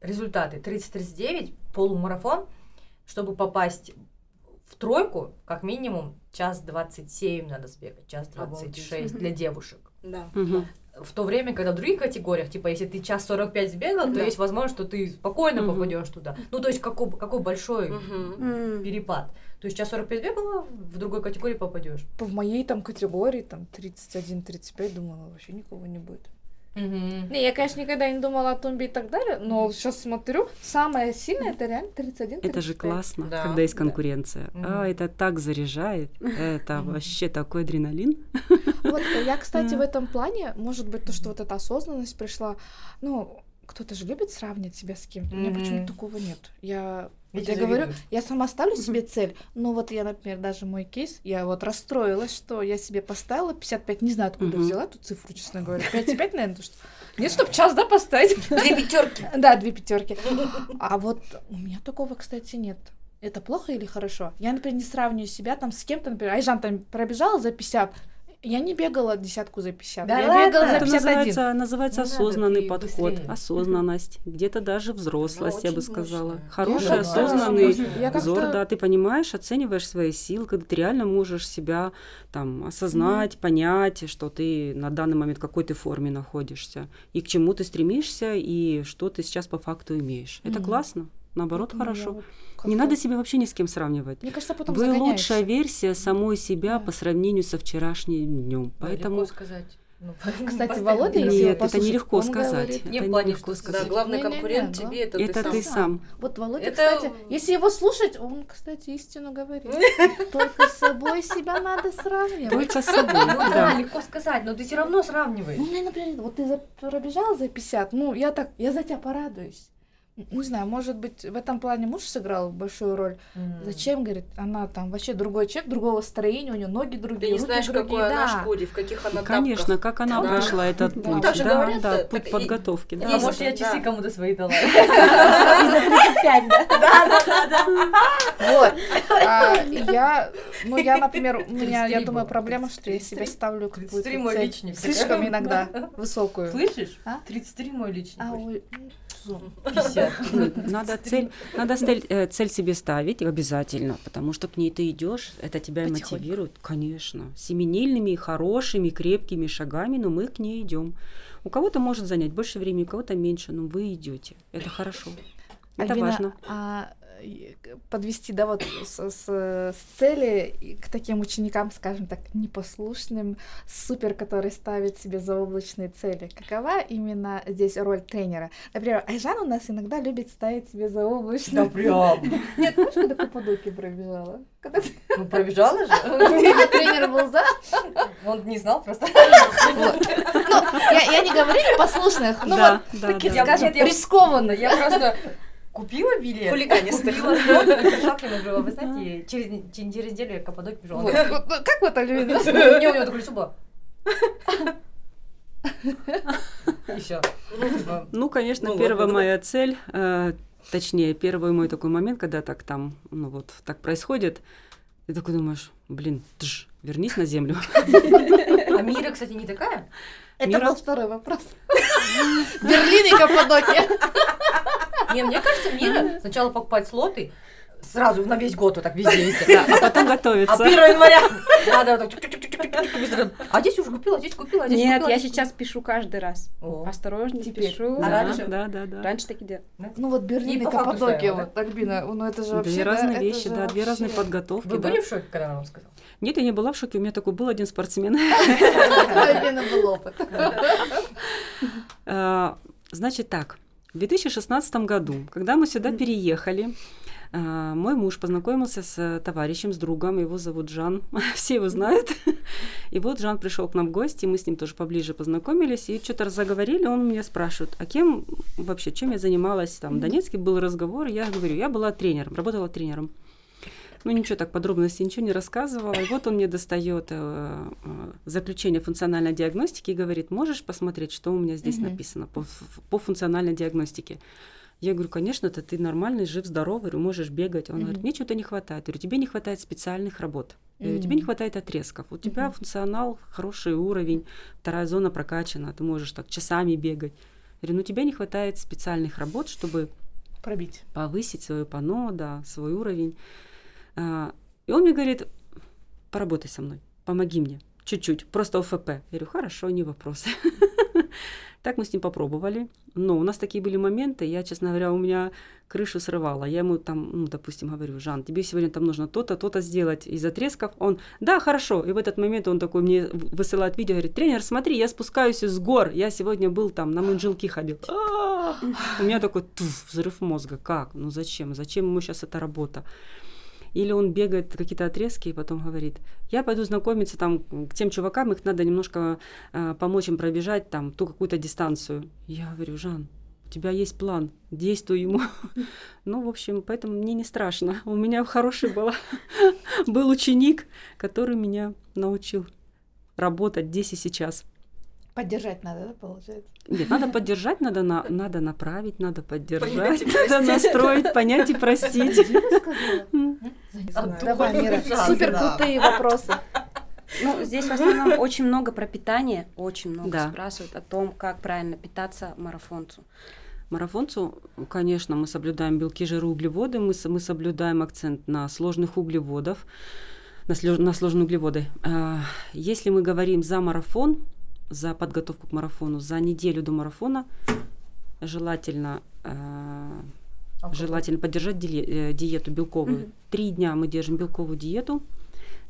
Speaker 5: результаты 30-39, полумарафон, чтобы попасть в тройку, как минимум час 27 надо сбегать, час 26
Speaker 3: Обалдеть.
Speaker 5: для девушек.
Speaker 6: Да.
Speaker 1: Мгм.
Speaker 5: В то время, когда в других категориях, типа, если ты час 45 сбегал, то
Speaker 6: Да.
Speaker 5: есть возможность, что ты спокойно
Speaker 1: Мгм.
Speaker 5: попадешь туда. Ну, то есть какой, какой большой.
Speaker 3: М.
Speaker 5: перепад. То есть час 45 бегала, в другой категории попадешь.
Speaker 4: В моей там категории, там 31-35, думала, вообще никого не будет. Не, я, конечно, никогда не думала о тумбе и так далее, но сейчас смотрю, самое сильное это реально 31
Speaker 1: Это же
Speaker 4: 35.
Speaker 1: классно,
Speaker 6: Да,
Speaker 1: когда есть
Speaker 6: да.
Speaker 1: конкуренция.
Speaker 5: Мгм.
Speaker 1: А, это так заряжает. Это вообще такой адреналин.
Speaker 4: Вот э, я, кстати, в этом плане, может быть, то, что вот эта осознанность пришла, ну, кто-то же любит сравнивать себя с кем-то. У меня почему-то такого нет. Я, вот я говорю, я сама ставлю себе цель, но вот я, например, даже мой кейс, я вот расстроилась, что я себе поставила 55, не знаю, откуда
Speaker 1: Мгм.
Speaker 4: взяла эту цифру, честно говоря. 5,5, наверное, то что... Нет, чтобы час, да, поставить?
Speaker 6: Две пятерки.
Speaker 4: Да, две пятерки. А вот у меня такого, кстати, нет. Это плохо или хорошо? Я, например, не сравниваю себя там с кем-то, например, Айжан там пробежала за 50, Я не бегала десятку за 50.
Speaker 5: Да
Speaker 4: я
Speaker 5: ладно?
Speaker 4: бегала за
Speaker 1: Это
Speaker 4: 51.
Speaker 1: называется, называется
Speaker 5: Не надо,
Speaker 1: осознанный
Speaker 5: ты
Speaker 1: подход,
Speaker 5: быстрее.
Speaker 1: осознанность, где-то даже взрослость, я бы сказала.
Speaker 6: мощная.
Speaker 1: Хороший,
Speaker 4: Я
Speaker 1: осознанный
Speaker 4: Я
Speaker 1: взор, да, ты понимаешь, оцениваешь свои силы, когда ты реально можешь себя там осознать, понять, что ты на данный момент в какой ты форме находишься, и к чему ты стремишься, и что ты сейчас по факту имеешь. Это
Speaker 4: Мгм.
Speaker 1: классно, наоборот,
Speaker 4: Ну, я
Speaker 1: хорошо.
Speaker 4: вот
Speaker 1: Не надо себя вообще ни с кем сравнивать.
Speaker 4: Мне кажется, потом
Speaker 1: Вы
Speaker 4: загоняешься.
Speaker 1: лучшая версия самой себя
Speaker 4: Да.
Speaker 1: по сравнению со вчерашним днем. Поэтому
Speaker 5: Легко сказать. Ну,
Speaker 4: Кстати, Володя, если
Speaker 1: нет, это нелегко сказать.
Speaker 4: говорит-
Speaker 5: Не
Speaker 1: это
Speaker 5: в плане,
Speaker 1: нелегко
Speaker 5: что-
Speaker 6: Да,
Speaker 1: сказать.
Speaker 6: главный
Speaker 4: Не-не-не,
Speaker 6: конкурент
Speaker 4: да.
Speaker 6: тебе это,
Speaker 1: Это
Speaker 6: ты
Speaker 1: ты
Speaker 6: сам.
Speaker 1: сам.
Speaker 4: Вот Володя,
Speaker 6: Это-
Speaker 4: кстати, если его слушать, он, кстати, истину говорит. Только с собой себя надо сравнивать.
Speaker 1: Только с собой,
Speaker 5: Ну да,
Speaker 1: да.
Speaker 5: легко сказать, но ты все равно сравниваешь.
Speaker 4: Ну, например, вот ты пробежал за 50, ну, я так, я за тебя порадуюсь. Не знаю, может быть, в этом плане муж сыграл большую роль.
Speaker 5: М.
Speaker 4: Зачем, говорит, она там вообще другой человек, другого строения, у нее ноги другие,
Speaker 6: Ты не
Speaker 4: руки
Speaker 6: знаешь,
Speaker 4: другие,
Speaker 6: какой она
Speaker 4: да.
Speaker 6: шкуре, в каких она
Speaker 1: Конечно,
Speaker 6: тапках.
Speaker 1: как она
Speaker 6: Да.
Speaker 1: прошла этот
Speaker 4: Да.
Speaker 1: путь.
Speaker 6: Ну, так же
Speaker 1: да,
Speaker 6: говорят,
Speaker 1: да,
Speaker 6: э,
Speaker 1: путь
Speaker 6: так и-
Speaker 1: подготовки. да.
Speaker 5: А может, я часы
Speaker 6: да.
Speaker 5: кому-то свои дала?
Speaker 3: И за 35, да?
Speaker 4: Вот. А, я, ну, я, например, у меня, я
Speaker 5: 33
Speaker 4: думаю, проблема, что я
Speaker 5: 33.
Speaker 4: себе ставлю какую-то
Speaker 5: 33 мой
Speaker 4: цель
Speaker 5: личник.
Speaker 4: слишком иногда высокую.
Speaker 5: Слышишь?
Speaker 4: А?
Speaker 5: 33 мой личник.
Speaker 4: Зон.
Speaker 5: 50.
Speaker 1: Надо цель, надо цель, э, цель себе ставить обязательно, потому что к ней ты идешь, это тебя мотивирует, конечно. Семимильными, хорошими, крепкими шагами, но мы к ней идем. У кого-то может занять больше времени, у кого-то меньше, но вы идете. Это хорошо. Это
Speaker 4: Альбина,
Speaker 1: важно.
Speaker 4: а, подвести, да, вот с, с- с цели к таким ученикам, скажем так, непослушным, супер, которые ставят себе заоблачные цели. Какова именно здесь роль тренера? Например, Айжан у нас иногда любит ставить себе
Speaker 5: Да
Speaker 4: заоблачные
Speaker 5: прям.
Speaker 4: Нет, помнишь, когда Каппадокию пробежала? Когда ты-
Speaker 5: Ну, пробежала же.
Speaker 4: тренер был за?
Speaker 5: Он не знал просто.
Speaker 4: Ну, я, не говорю непослушных, ну
Speaker 1: да,
Speaker 4: вот
Speaker 1: да,
Speaker 4: таких,
Speaker 1: да.
Speaker 4: скажем, рискованных.
Speaker 5: Я просто купила билет.
Speaker 6: Хулиганистых.
Speaker 5: Купила слот, и пришла к нему и говорила, вы знаете, через, через неделю я Каппадокию бежала.
Speaker 4: Как вы это любите?
Speaker 5: Не, у него такое лицо было. И все.
Speaker 1: Ну, конечно,
Speaker 6: Ну,
Speaker 1: первая моя цель, э, точнее, первый мой такой момент, когда так там, ну вот, так происходит, ты такой думаешь, блин, тш, вернись на землю.
Speaker 5: А Мира, кстати, не такая?
Speaker 4: Это
Speaker 1: Мира?
Speaker 4: был второй вопрос. Берлин и Каппадокия.
Speaker 5: Не, мне кажется, Мира сначала покупать слоты, сразу на весь год вот так везде.
Speaker 1: Да, а потом
Speaker 5: А
Speaker 1: готовиться.
Speaker 5: 1 января надо вот так быстро. А здесь уже купила, здесь купила, а здесь
Speaker 3: Нет,
Speaker 5: купила.
Speaker 3: я
Speaker 5: здесь
Speaker 3: сейчас пишу каждый раз.
Speaker 5: О.
Speaker 3: Осторожнее
Speaker 5: Теперь.
Speaker 3: пишу.
Speaker 5: А
Speaker 1: Да,
Speaker 5: раньше?
Speaker 1: да, да, да.
Speaker 3: Раньше так и делал.
Speaker 4: Ну вот Берлин
Speaker 5: И
Speaker 4: Каппадокия, вот, Альбина, ну это же вообще...
Speaker 1: Две разные вещи, да, две разные подготовки.
Speaker 5: Вы были в шоке, когда она вам сказала?
Speaker 1: Нет, я не была в шоке, у меня такой был один спортсмен.
Speaker 4: У Альбины был опыт.
Speaker 1: А, Значит так, в 2016 году, когда мы сюда переехали, а, мой муж познакомился с э, товарищем, с другом, его зовут Жан, все его знают. И вот Жан пришел к нам в гости, мы с ним тоже поближе познакомились, и что-то заговорили, он меня спрашивает, а кем вообще, чем я занималась там, в Донецке был разговор, я говорю, я была тренером, работала тренером. Ну, ничего так подробностей ничего не рассказывала. И вот он мне достает э, э, заключение функциональной диагностики и говорит, можешь посмотреть, что у меня здесь
Speaker 4: Мгм.
Speaker 1: написано по, по функциональной диагностике. Я говорю, конечно, это ты нормальный, жив, здоров, говорю, можешь бегать. Он
Speaker 4: Мгм.
Speaker 1: говорит, мне что-то не хватает. Я говорю, тебе не хватает специальных работ. Я говорю, тебе не хватает отрезков. У тебя
Speaker 4: Мгм.
Speaker 1: функционал, хороший уровень, вторая зона прокачана, ты можешь так часами бегать. Я говорю, ну тебе не хватает специальных работ, чтобы
Speaker 4: Пробить.
Speaker 1: повысить свое пано, да, свой уровень. А, И он мне говорит, поработай со мной, помоги мне, чуть-чуть, просто ОФП. Я говорю, хорошо, не вопрос. Так мы с ним попробовали. Но у нас такие были моменты, я, честно говоря, у меня крышу срывала. Я ему там, ну, допустим, говорю, Жан, тебе сегодня там нужно то-то, то-то сделать из отрезков. Он, да, хорошо. И в этот момент он такой мне высылает видео, говорит, тренер, смотри, я спускаюсь из гор. Я сегодня был там, на Мунжилки ходил. А! У меня такой взрыв мозга. Как? Ну зачем? Зачем ему сейчас эта работа? Или он бегает какие-то отрезки и потом говорит, я пойду знакомиться там к тем чувакам, их надо немножко э, помочь им пробежать там ту какую-то дистанцию. Я говорю, Жан, у тебя есть план, действуй ему. Ну, в общем, поэтому мне не страшно. У меня хороший был, был ученик, который меня научил работать здесь и сейчас.
Speaker 4: Поддержать надо, да, получается?
Speaker 1: Нет, надо поддержать, надо, на, надо направить, надо поддержать, надо настроить, понять и простить. М.
Speaker 5: А
Speaker 4: Давай, Мира, супер крутые вопросы.
Speaker 3: Ну, здесь в основном очень много про питание, очень много
Speaker 1: Да.
Speaker 3: спрашивают о том, как правильно питаться марафонцу.
Speaker 1: Марафонцу, конечно, мы соблюдаем белки, жиры, углеводы, мы, с- мы соблюдаем акцент на сложных углеводов, на, слё- на сложные углеводы. А, Если мы говорим за марафон, за подготовку к марафону, за неделю до марафона, желательно,
Speaker 5: Алкоголь.
Speaker 1: желательно поддержать э, диету белковую. Три дня мы держим белковую диету.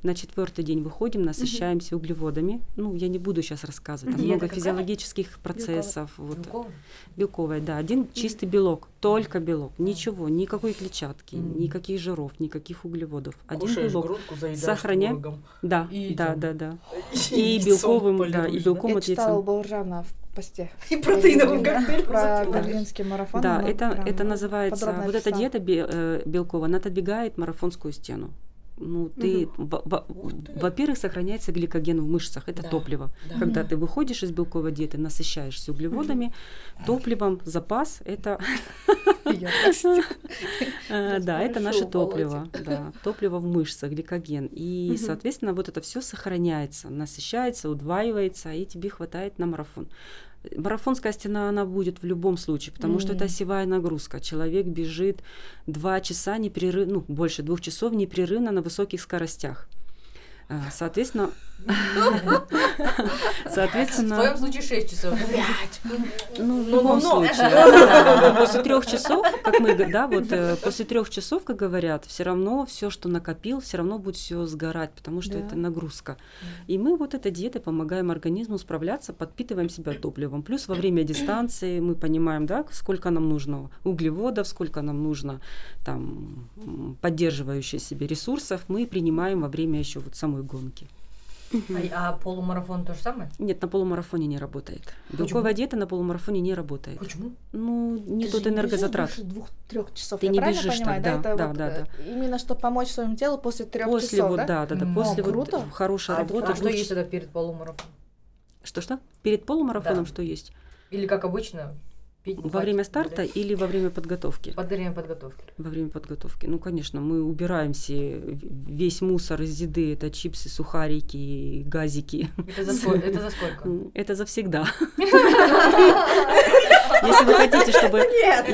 Speaker 1: На четвертый день выходим, насыщаемся углеводами. Ну, я не буду сейчас рассказывать. Там
Speaker 5: Диета
Speaker 1: много
Speaker 5: какая?
Speaker 1: физиологических процессов. Вот,
Speaker 5: Белковый?
Speaker 1: Белковая, да. Один чистый белок, только белок. Ничего, никакой клетчатки,
Speaker 5: Мгм.
Speaker 1: никаких жиров, никаких углеводов. Один
Speaker 6: Кушаешь
Speaker 1: белок.
Speaker 6: грудку, заедаешь
Speaker 1: Сохраняем. Да,
Speaker 6: И
Speaker 1: да, да, да.
Speaker 6: И
Speaker 1: И белковым, да, и белком
Speaker 4: Я
Speaker 1: от яйца.
Speaker 4: Бауржана в посте.
Speaker 6: И протеиновым
Speaker 4: Да,
Speaker 6: коктейлем
Speaker 4: Про берлинский марафон.
Speaker 1: Да, это, это называется, вот эта диета э, белковая, она отодвигает марафонскую стену. Ну, ты, во-
Speaker 6: ты.
Speaker 1: во-первых, сохраняется гликоген в мышцах, это
Speaker 6: Да,
Speaker 1: топливо.
Speaker 6: да.
Speaker 1: Когда ты выходишь из белковой диеты, насыщаешься углеводами, топливом, запас, это. Э, Да, это наше топливо, да, топливо в мышцах, гликоген. И, соответственно, вот это все сохраняется, насыщается, удваивается, и тебе хватает на марафон. Марафонская стена, она будет в любом случае, потому что это осевая нагрузка. Человек бежит два часа непрерывно, ну, больше двух часов непрерывно на высоких скоростях. А, Соответственно,
Speaker 5: В
Speaker 1: соответственно,
Speaker 5: твоем случае 6 часов.
Speaker 1: ну, в
Speaker 5: Ну,
Speaker 1: любом
Speaker 5: ну, ну.
Speaker 1: случае. да, да, После трех часов, как мы, да, вот э, после трех часов, как говорят, все равно все, что накопил, все равно будет все сгорать, потому что это нагрузка. И мы вот этой диетой помогаем организму справляться, подпитываем себя топливом. Плюс во время дистанции мы понимаем, да, сколько нам нужно углеводов, сколько нам нужно там м, поддерживающих себе ресурсов, мы принимаем во время еще вот самой гонки.
Speaker 5: А, а полумарафон то же самое?
Speaker 1: Нет, на полумарафоне не работает. Белковая диета на полумарафоне не работает.
Speaker 5: Почему?
Speaker 1: Ну, не
Speaker 4: Ты
Speaker 1: тот
Speaker 4: же не
Speaker 1: энергозатрат.
Speaker 4: больше двух-трех часов.
Speaker 1: Ты
Speaker 4: я
Speaker 1: не бежишь
Speaker 4: понимаю,
Speaker 1: так, да,
Speaker 4: Это
Speaker 1: да,
Speaker 4: вот,
Speaker 1: да,
Speaker 4: э, Именно что помочь своему телу после трех
Speaker 1: После
Speaker 4: часов,
Speaker 1: вот,
Speaker 4: да?
Speaker 1: да, да, да, после
Speaker 4: о,
Speaker 1: вот
Speaker 4: круто.
Speaker 1: хорошей
Speaker 5: А,
Speaker 1: работы.
Speaker 5: а что есть тогда перед полумарафоном?
Speaker 1: Что-что? Перед полумарафоном
Speaker 5: Да.
Speaker 1: что есть?
Speaker 5: Или как обычно? Пить,
Speaker 1: Во время старта
Speaker 5: гулять?
Speaker 1: или во время подготовки?
Speaker 5: Под время подготовки.
Speaker 1: Во время подготовки. Ну, конечно, мы убираем все, весь мусор из еды. Это чипсы, сухарики, газики.
Speaker 5: Это за сколько? Это за сколько?
Speaker 1: М, Это завсегда. Если вы хотите, чтобы,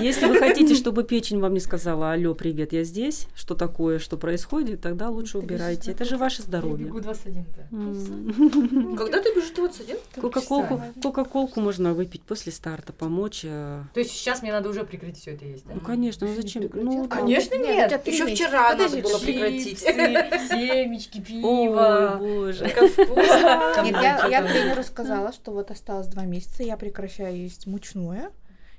Speaker 1: если вы хотите, чтобы печень вам не сказала, алло, привет, я здесь, что такое, что происходит, тогда лучше убирайте. Это же ваше
Speaker 5: Я
Speaker 1: здоровье.
Speaker 5: бегу 21-то.
Speaker 1: М.
Speaker 6: Когда ты бежишь 21?
Speaker 1: Кока-колку, кока-колку можно выпить после старта, помочь. Э,
Speaker 5: То есть сейчас мне надо уже прекратить все это есть, да?
Speaker 1: Ну, конечно, ну зачем? Ну.
Speaker 6: Конечно,
Speaker 4: Нет,
Speaker 6: нет. Еще вчера
Speaker 4: Подожди,
Speaker 6: надо было прекратить.
Speaker 5: Чипсы, семечки,
Speaker 1: Ой,
Speaker 5: пиво.
Speaker 1: боже.
Speaker 5: Как вкусно.
Speaker 4: Нет, я, я тренеру сказала, что вот осталось два месяца, я прекращаю есть мучное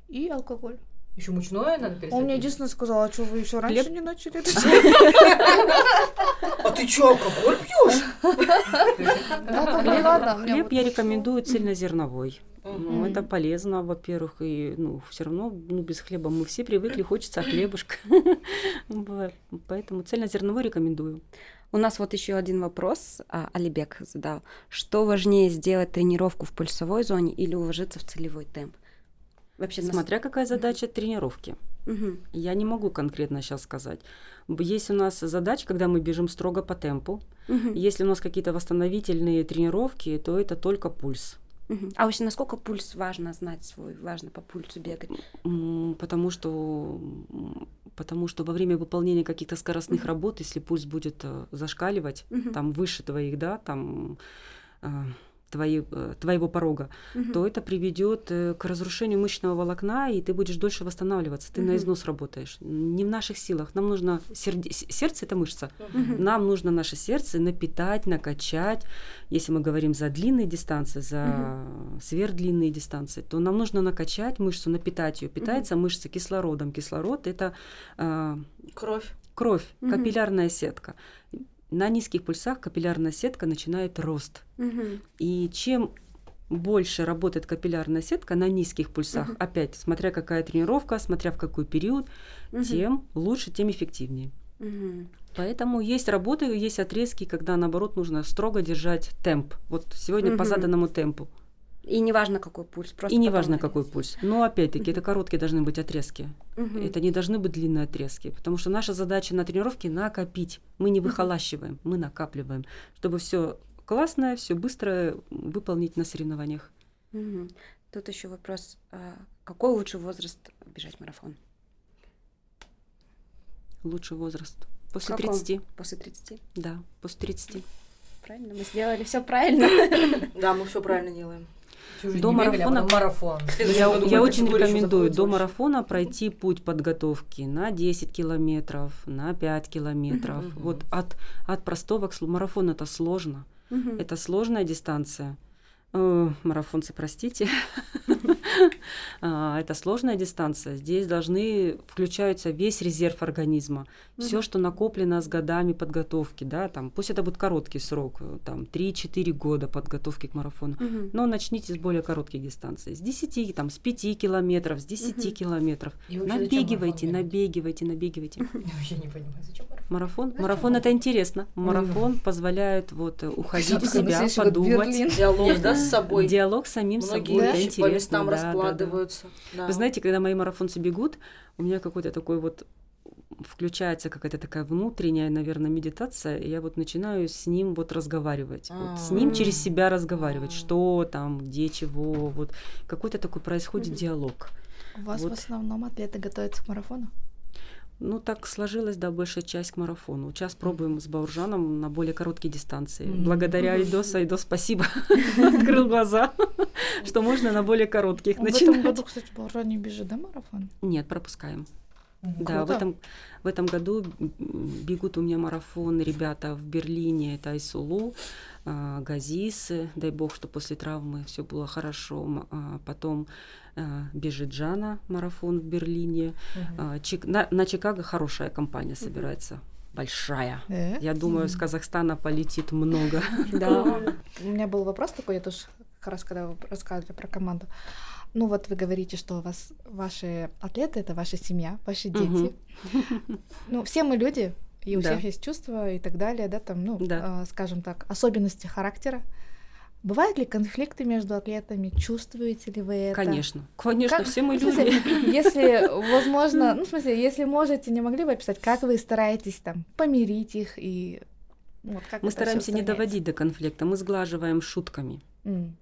Speaker 4: и алкоголь.
Speaker 5: Еще мучное надо перестать?
Speaker 4: Он мне единственное сказал, а что вы еще раньше
Speaker 1: Хлеб?
Speaker 4: не начали это делать?»
Speaker 6: А ты что, алкоголь пьешь?
Speaker 1: Хлеб я рекомендую цельнозерновой. Ну, это полезно, во-первых, и ну, все равно ну, без хлеба мы все привыкли, хочется хлебушка. Поэтому цельнозерновой рекомендую.
Speaker 3: У нас вот еще один вопрос а, Алибек задал. Что важнее сделать тренировку в пульсовой зоне или уложиться в целевой темп? Вообще, нас-
Speaker 1: Смотря какая задача тренировки.
Speaker 3: Мгм.
Speaker 1: Я не могу конкретно сейчас сказать. Есть у нас задача, когда мы бежим строго по темпу.
Speaker 3: Мгм.
Speaker 1: Если у нас какие-то восстановительные тренировки, то это только пульс.
Speaker 3: Мгм. А вообще, насколько пульс важно знать свой? Важно по пульсу бегать?
Speaker 1: Потому что, потому что во время выполнения каких-то скоростных
Speaker 3: Мгм.
Speaker 1: работ, если пульс будет э, зашкаливать,
Speaker 3: Мгм.
Speaker 1: там выше твоих, да, там э, твои, э, твоего порога,
Speaker 3: Мгм.
Speaker 1: то это приведет э, к разрушению мышечного волокна, и ты будешь дольше восстанавливаться. Ты на
Speaker 3: Мгм.
Speaker 1: износ работаешь. Не в наших силах. Нам нужно серде- с- сердце это мышца.
Speaker 3: Мгм.
Speaker 1: Нам нужно наше сердце напитать, накачать. Если мы говорим за длинные дистанции, за сверхдлинные дистанции, то нам нужно накачать мышцу, напитать ее. Питается мышца кислородом. Кислород это а,
Speaker 6: Кровь.
Speaker 1: кровь,
Speaker 3: Мгм.
Speaker 1: капиллярная сетка. На низких пульсах капиллярная сетка начинает рост.
Speaker 3: Мгм.
Speaker 1: И чем больше работает капиллярная сетка на низких пульсах,
Speaker 3: Мгм.
Speaker 1: опять, смотря какая тренировка, смотря в какой период,
Speaker 3: Мгм.
Speaker 1: тем лучше, тем эффективнее.
Speaker 3: Мгм.
Speaker 1: Поэтому есть работы, есть отрезки, когда наоборот нужно строго держать темп. Вот сегодня по
Speaker 3: Мгм.
Speaker 1: заданному темпу.
Speaker 3: И неважно, какой пульс. Просто
Speaker 1: И неважно, какой пульс. Но опять-таки это короткие должны быть отрезки.
Speaker 3: Мгм.
Speaker 1: Это не должны быть длинные отрезки. Потому что наша задача на тренировке накопить. Мы не выхолащиваем, мы накапливаем. Чтобы все классное, все быстро выполнить на соревнованиях.
Speaker 3: Угу. Тут еще вопрос, а какой лучший возраст бежать марафон?
Speaker 1: Лучший возраст после
Speaker 3: Каком?
Speaker 1: 30.
Speaker 3: После 30?
Speaker 1: Да, после 30.
Speaker 3: Правильно, мы сделали все правильно.
Speaker 6: Да, мы все правильно делаем.
Speaker 5: Жизнь
Speaker 1: До
Speaker 5: бегали, а
Speaker 1: марафона-
Speaker 5: потом марафон.
Speaker 1: Я, я очень рекомендую до марафона пройти путь подготовки на 10 километров, на 5 километров. Вот от, от простого к слу- марафон это сложно. Это сложная дистанция. Э, Марафонцы, простите. А, Это сложная дистанция. Здесь должны включаются весь резерв организма. Все, что накоплено с годами подготовки, да, там, пусть это будет короткий срок, э, там, 3-4 года подготовки к марафону. Но начните с более коротких дистанций. С 10, там, с 5 километров, с 10
Speaker 3: Мгм.
Speaker 1: километров.
Speaker 5: И
Speaker 1: Набегивайте, набегивайте, набегивайте.
Speaker 5: Я вообще не понимаю, зачем марафон?
Speaker 1: Марафон,
Speaker 5: Зачем
Speaker 1: марафон это интересно. Марафон позволяет вот э, уходить в себя, подумать.
Speaker 6: Диалог, да, с собой.
Speaker 1: Диалог с самим собой, это интересно. Да, да, да.
Speaker 6: Да.
Speaker 1: Вы знаете, когда мои марафонцы бегут, у меня какой-то такой вот включается какая-то такая внутренняя, наверное, медитация, и я вот начинаю с ним вот разговаривать, вот с ним через себя разговаривать, что там, где, чего, вот какой-то такой происходит диалог.
Speaker 4: У вас
Speaker 1: Вот.
Speaker 4: в основном атлеты готовятся к марафону?
Speaker 1: Ну, так сложилось, да, большая часть к марафону. Сейчас пробуем с Бауржаном на более короткие дистанции.
Speaker 5: Мгм.
Speaker 1: Благодаря Айдоса, Айдос, спасибо, открыл глаза, что можно на более коротких
Speaker 4: В этом году,
Speaker 1: начинать.
Speaker 4: кстати, Бауржан не бежит, да, марафон?
Speaker 1: Нет, пропускаем. Да, в этом, в этом году бегут у меня марафон ребята в Берлине, это Айсулу, а, Газис, э, дай бог, что после травмы все было хорошо. А, Потом а, бежит Жана марафон в Берлине. А, Чик- На, на Чикаго хорошая компания собирается, большая.
Speaker 4: Да?
Speaker 1: Я думаю, с Казахстана полетит много.
Speaker 3: Да.
Speaker 4: У меня был вопрос такой, я тоже как раз когда вы рассказывали про команду. Ну вот вы говорите, что у вас ваши атлеты это ваша семья, ваши дети. Ну все мы люди, и у
Speaker 1: Да.
Speaker 4: всех есть чувства и так далее, да, там, ну,
Speaker 1: Да.
Speaker 4: а, скажем так, особенности характера. Бывают ли конфликты между атлетами? Чувствуете ли вы это?
Speaker 1: Конечно, конечно,
Speaker 4: Как-
Speaker 1: все мы
Speaker 4: в смысле,
Speaker 1: люди.
Speaker 4: Если, возможно, ну, в смысле, если можете, не могли бы описать, как вы стараетесь там помирить их и вот как
Speaker 1: Мы стараемся не доводить до конфликта, мы сглаживаем шутками.
Speaker 4: М.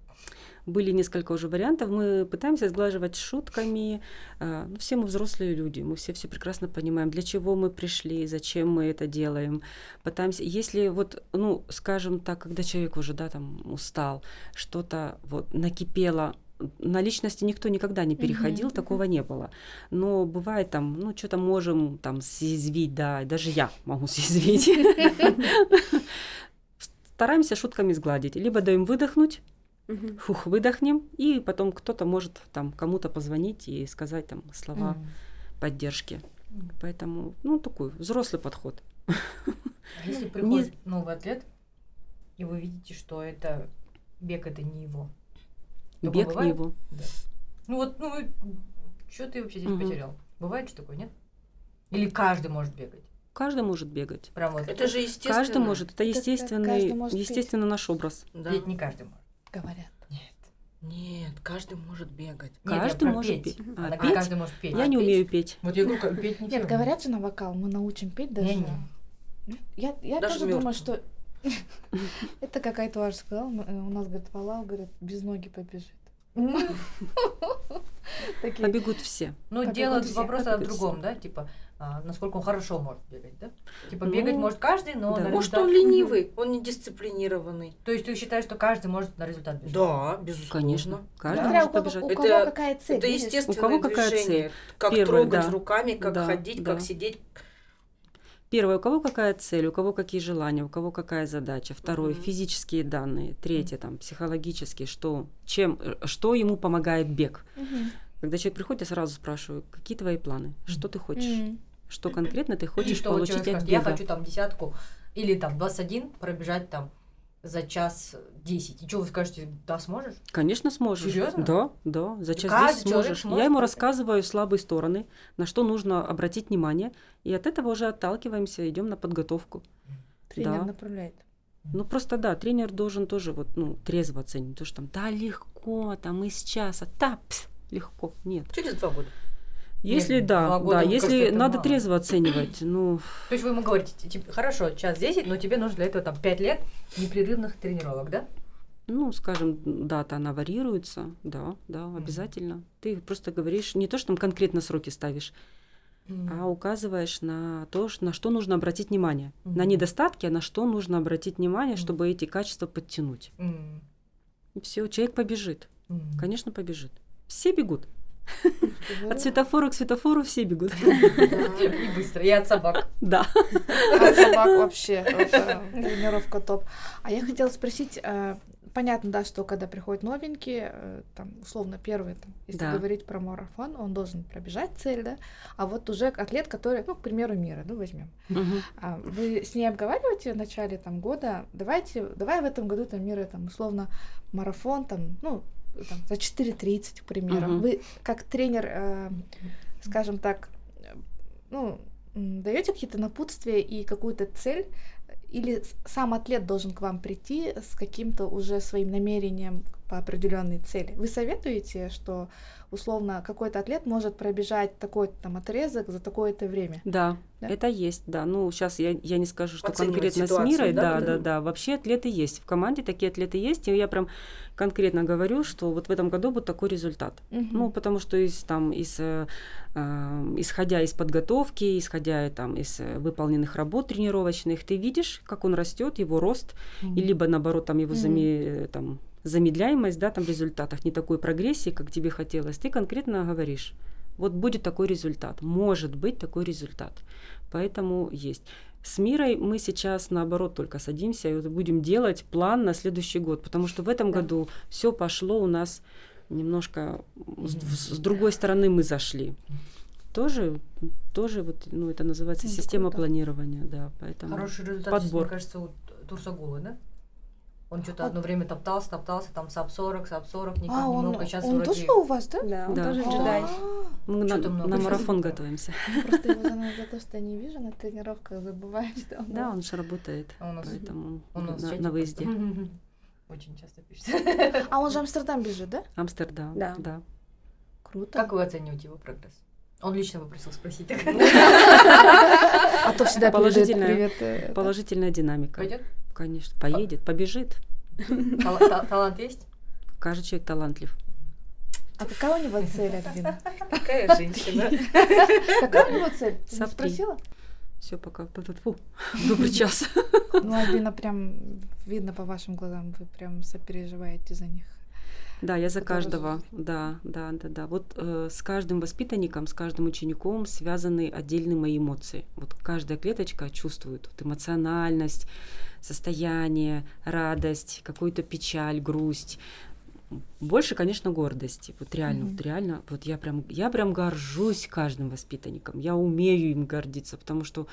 Speaker 1: Были несколько уже вариантов. Мы пытаемся сглаживать шутками. А, ну, Все мы взрослые люди, мы все все прекрасно понимаем, для чего мы пришли, зачем мы это делаем. Пытаемся, если вот, ну, скажем так, когда человек уже, да, там устал, что-то вот накипело, на личности никто никогда не переходил,
Speaker 4: Мгм,
Speaker 1: такого не было. Но бывает там, ну, что-то можем там съязвить, да, даже я могу съязвить. Стараемся шутками сгладить. Либо даем выдохнуть,
Speaker 3: Мгм.
Speaker 1: фух, выдохнем, и потом кто-то может там кому-то позвонить и сказать там слова
Speaker 5: Мгм.
Speaker 1: поддержки.
Speaker 5: Мгм.
Speaker 1: Поэтому, ну, такой взрослый подход.
Speaker 5: А если приходит новый атлет, и вы видите, что это бег это не его. Такое
Speaker 1: Бег не
Speaker 5: бывает?
Speaker 1: его.
Speaker 5: Ну вот, ну что ты вообще здесь
Speaker 1: Мгм.
Speaker 5: потерял? Бывает что такое, нет? Или каждый может бегать?
Speaker 1: Каждый может бегать.
Speaker 5: Прям вот.
Speaker 6: Это же естественно.
Speaker 1: Каждый может. Это
Speaker 4: Это
Speaker 1: естественный,
Speaker 4: каждый может петь.
Speaker 1: естественно, наш образ.
Speaker 6: Да.
Speaker 5: Ведь не каждый может.
Speaker 4: Говорят.
Speaker 5: Нет.
Speaker 6: Нет, каждый может бегать.
Speaker 5: Нет,
Speaker 1: Каждый может
Speaker 5: петь.
Speaker 1: петь. А,
Speaker 5: как
Speaker 1: петь?
Speaker 5: каждый может петь.
Speaker 1: Я
Speaker 5: А
Speaker 1: не
Speaker 5: петь?
Speaker 1: умею петь.
Speaker 5: Вот я говорю, как петь не
Speaker 4: Нет,
Speaker 5: все
Speaker 4: говорят же на вокал, мы научим петь даже.
Speaker 5: Не-не.
Speaker 4: Нет? Я, я
Speaker 6: Даже
Speaker 4: тоже думаю,
Speaker 6: мёртвым.
Speaker 4: что это какая-то ваша сказала. э, У нас, говорит, Валал, говорит, без ноги побежит.
Speaker 1: Побегут все.
Speaker 5: Ну,
Speaker 4: Побегут
Speaker 5: дело
Speaker 4: все,
Speaker 5: вопрос о другом, да, типа, а, насколько он хорошо может бегать, да? Типа,
Speaker 1: Ну,
Speaker 5: бегать может каждый, но
Speaker 1: да.
Speaker 5: на
Speaker 6: Может,
Speaker 5: результат-
Speaker 6: он ленивый, он не дисциплинированный.
Speaker 5: То есть ты считаешь, что каждый может на результат бежать?
Speaker 6: Да, безусловно.
Speaker 1: Конечно. Каждый
Speaker 4: у
Speaker 1: может
Speaker 4: кого,
Speaker 1: побежать.
Speaker 4: у
Speaker 6: Это-
Speaker 4: кого какая цель.
Speaker 6: Это естественное
Speaker 1: У кого какая
Speaker 6: движение. Как
Speaker 1: Первое,
Speaker 6: трогать
Speaker 1: да.
Speaker 6: руками, как
Speaker 1: Да,
Speaker 6: ходить,
Speaker 1: да.
Speaker 6: как сидеть.
Speaker 1: Первое, у кого какая цель, у кого какие желания, у кого какая задача. Второе,
Speaker 6: Мгм.
Speaker 1: физические данные. Третье, там, психологические, что, чем, э, что ему помогает бег.
Speaker 4: Мгм.
Speaker 1: Когда человек приходит, я сразу спрашиваю, какие твои планы, что ты хочешь,
Speaker 4: М.
Speaker 1: что конкретно ты
Speaker 5: И
Speaker 1: хочешь
Speaker 5: что
Speaker 1: получить от
Speaker 5: скажет, я
Speaker 1: бега.
Speaker 5: хочу там десятку или там 21 пробежать там за час 10. И что вы скажете, да, сможешь?
Speaker 1: Конечно, сможешь.
Speaker 5: Серьезно?
Speaker 1: Да, да, за час
Speaker 5: каждый
Speaker 1: 10
Speaker 5: человек
Speaker 1: сможешь.
Speaker 5: сможет
Speaker 1: Я ему рассказываю слабые стороны, на что нужно обратить внимание, и от этого уже отталкиваемся, идем на подготовку.
Speaker 4: Тренер
Speaker 1: Да.
Speaker 4: направляет.
Speaker 1: Ну просто да, тренер должен тоже вот ну трезво оценить, то что там да легко, там из часа, да пс, легко, нет.
Speaker 6: Через два года.
Speaker 1: Если
Speaker 5: Нет,
Speaker 1: да,
Speaker 5: года,
Speaker 1: да,
Speaker 5: мне
Speaker 1: если надо
Speaker 5: мало.
Speaker 1: трезво оценивать, ну,
Speaker 5: То есть вы ему говорите, типа, хорошо, час 10, но тебе нужно для этого там 5 лет непрерывных тренировок, да?
Speaker 1: ну, скажем, дата она варьируется, да, да, обязательно. Ты просто говоришь, не то, что там конкретно сроки ставишь, а указываешь на то, на что нужно обратить внимание. На
Speaker 5: Мгм.
Speaker 1: недостатки, а на что нужно обратить внимание,
Speaker 5: Мгм.
Speaker 1: чтобы эти качества подтянуть.
Speaker 5: М,
Speaker 1: И все, человек побежит.
Speaker 5: м.
Speaker 1: Конечно, побежит. Все бегут. От светофора к светофору все бегут.
Speaker 5: И быстро, и от собак.
Speaker 1: Да.
Speaker 4: От собак вообще тренировка топ. А я хотела спросить, э, понятно, да, что когда приходят новенькие, э, там, условно, первый, там, если
Speaker 1: Да.
Speaker 4: говорить про марафон, он должен пробежать цель, да, а вот уже атлет, который, ну, к примеру, мира, ну, возьмем. А вы с ней обговариваете в начале там года, давайте, давай в этом году там мира, там, условно, марафон, там, ну, там, за 4.30, к примеру.
Speaker 1: Мгм.
Speaker 4: Вы как тренер, э, скажем так, ну, даете какие-то напутствия и какую-то цель, или сам атлет должен к вам прийти с каким-то уже своим намерением по определенной цели? Вы советуете, что условно какой-то атлет может пробежать такой там отрезок за такое-то время?
Speaker 1: Да,
Speaker 4: Да?
Speaker 1: это есть, да. Ну, сейчас я, я не скажу, что
Speaker 6: Оценивать
Speaker 1: конкретно с мирой,
Speaker 6: да,
Speaker 1: да, да, да. Вообще атлеты есть. В команде такие атлеты есть, и я прям конкретно говорю, что вот в этом году будет такой результат.
Speaker 4: Мгм.
Speaker 1: Ну, потому что из, там, из, э, э, исходя из подготовки, исходя там, из э, выполненных работ тренировочных, ты видишь, как он растет, его рост, и либо наоборот там его
Speaker 4: Мгм.
Speaker 1: заме- э, там, замедляемость, да, там в результатах, не такой прогрессии, как тебе хотелось, ты конкретно говоришь, вот будет такой результат, может быть такой результат. Поэтому есть. С мирой мы сейчас наоборот только садимся и вот будем делать план на следующий год, потому что в этом
Speaker 5: Да.
Speaker 1: году все пошло у нас немножко с, с другой стороны мы зашли. Тоже, тоже вот, ну это называется
Speaker 4: Ну,
Speaker 1: система
Speaker 4: круто.
Speaker 1: планирования, да, поэтому.
Speaker 5: Хороший результат, здесь,
Speaker 1: подбор.
Speaker 5: мне кажется, у Турсагула, да? Он что-то
Speaker 4: А-
Speaker 5: одно время топтался, топтался, там sub 40, sub 40, никак
Speaker 4: А,
Speaker 5: не
Speaker 4: он,
Speaker 5: мог, а сейчас
Speaker 4: он
Speaker 5: вроде...
Speaker 4: тоже у вас, да?
Speaker 3: Да, он
Speaker 1: Да.
Speaker 3: тоже
Speaker 1: А.
Speaker 3: джедай.
Speaker 1: Мы на,
Speaker 5: много
Speaker 1: на
Speaker 5: сейчас
Speaker 1: марафон готовимся.
Speaker 4: Просто его за, за то, что я не вижу на тренировках, забываю, что он
Speaker 1: Да, он же работает,
Speaker 5: А у нас-
Speaker 1: поэтому
Speaker 5: Он
Speaker 1: на, выезде.
Speaker 5: Очень часто пишет.
Speaker 4: А он же Амстердам бежит, да?
Speaker 1: Амстердам,
Speaker 3: Да.
Speaker 1: да.
Speaker 4: Круто.
Speaker 5: Как вы оцениваете его прогресс? Он лично попросил спросить.
Speaker 4: А то всегда
Speaker 1: Положительная-
Speaker 4: э,
Speaker 1: Положительная динамика.
Speaker 5: Пойдет?
Speaker 1: Конечно, поедет, побежит.
Speaker 5: Тал- та- Талант есть?
Speaker 1: Каждый человек талантлив.
Speaker 4: А какая у него цель, Альбина?
Speaker 6: Какая женщина.
Speaker 4: Какая у него цель? Ты не спросила?
Speaker 1: Все, пока. Фу, Добрый час.
Speaker 4: Ну, Альбина прям видно по вашим глазам, вы прям сопереживаете за них.
Speaker 1: Да, я за каждого.
Speaker 4: зовут.
Speaker 1: Да, да, да, да. Вот э, с каждым воспитанником, с каждым учеником связаны отдельные мои эмоции. Вот каждая клеточка чувствует вот эмоциональность, состояние, радость, какую-то печаль, грусть. Больше, конечно, гордости. Вот реально,
Speaker 4: Мгм.
Speaker 1: вот реально, вот я прям, я прям горжусь каждым воспитанником. Я умею им гордиться, потому что,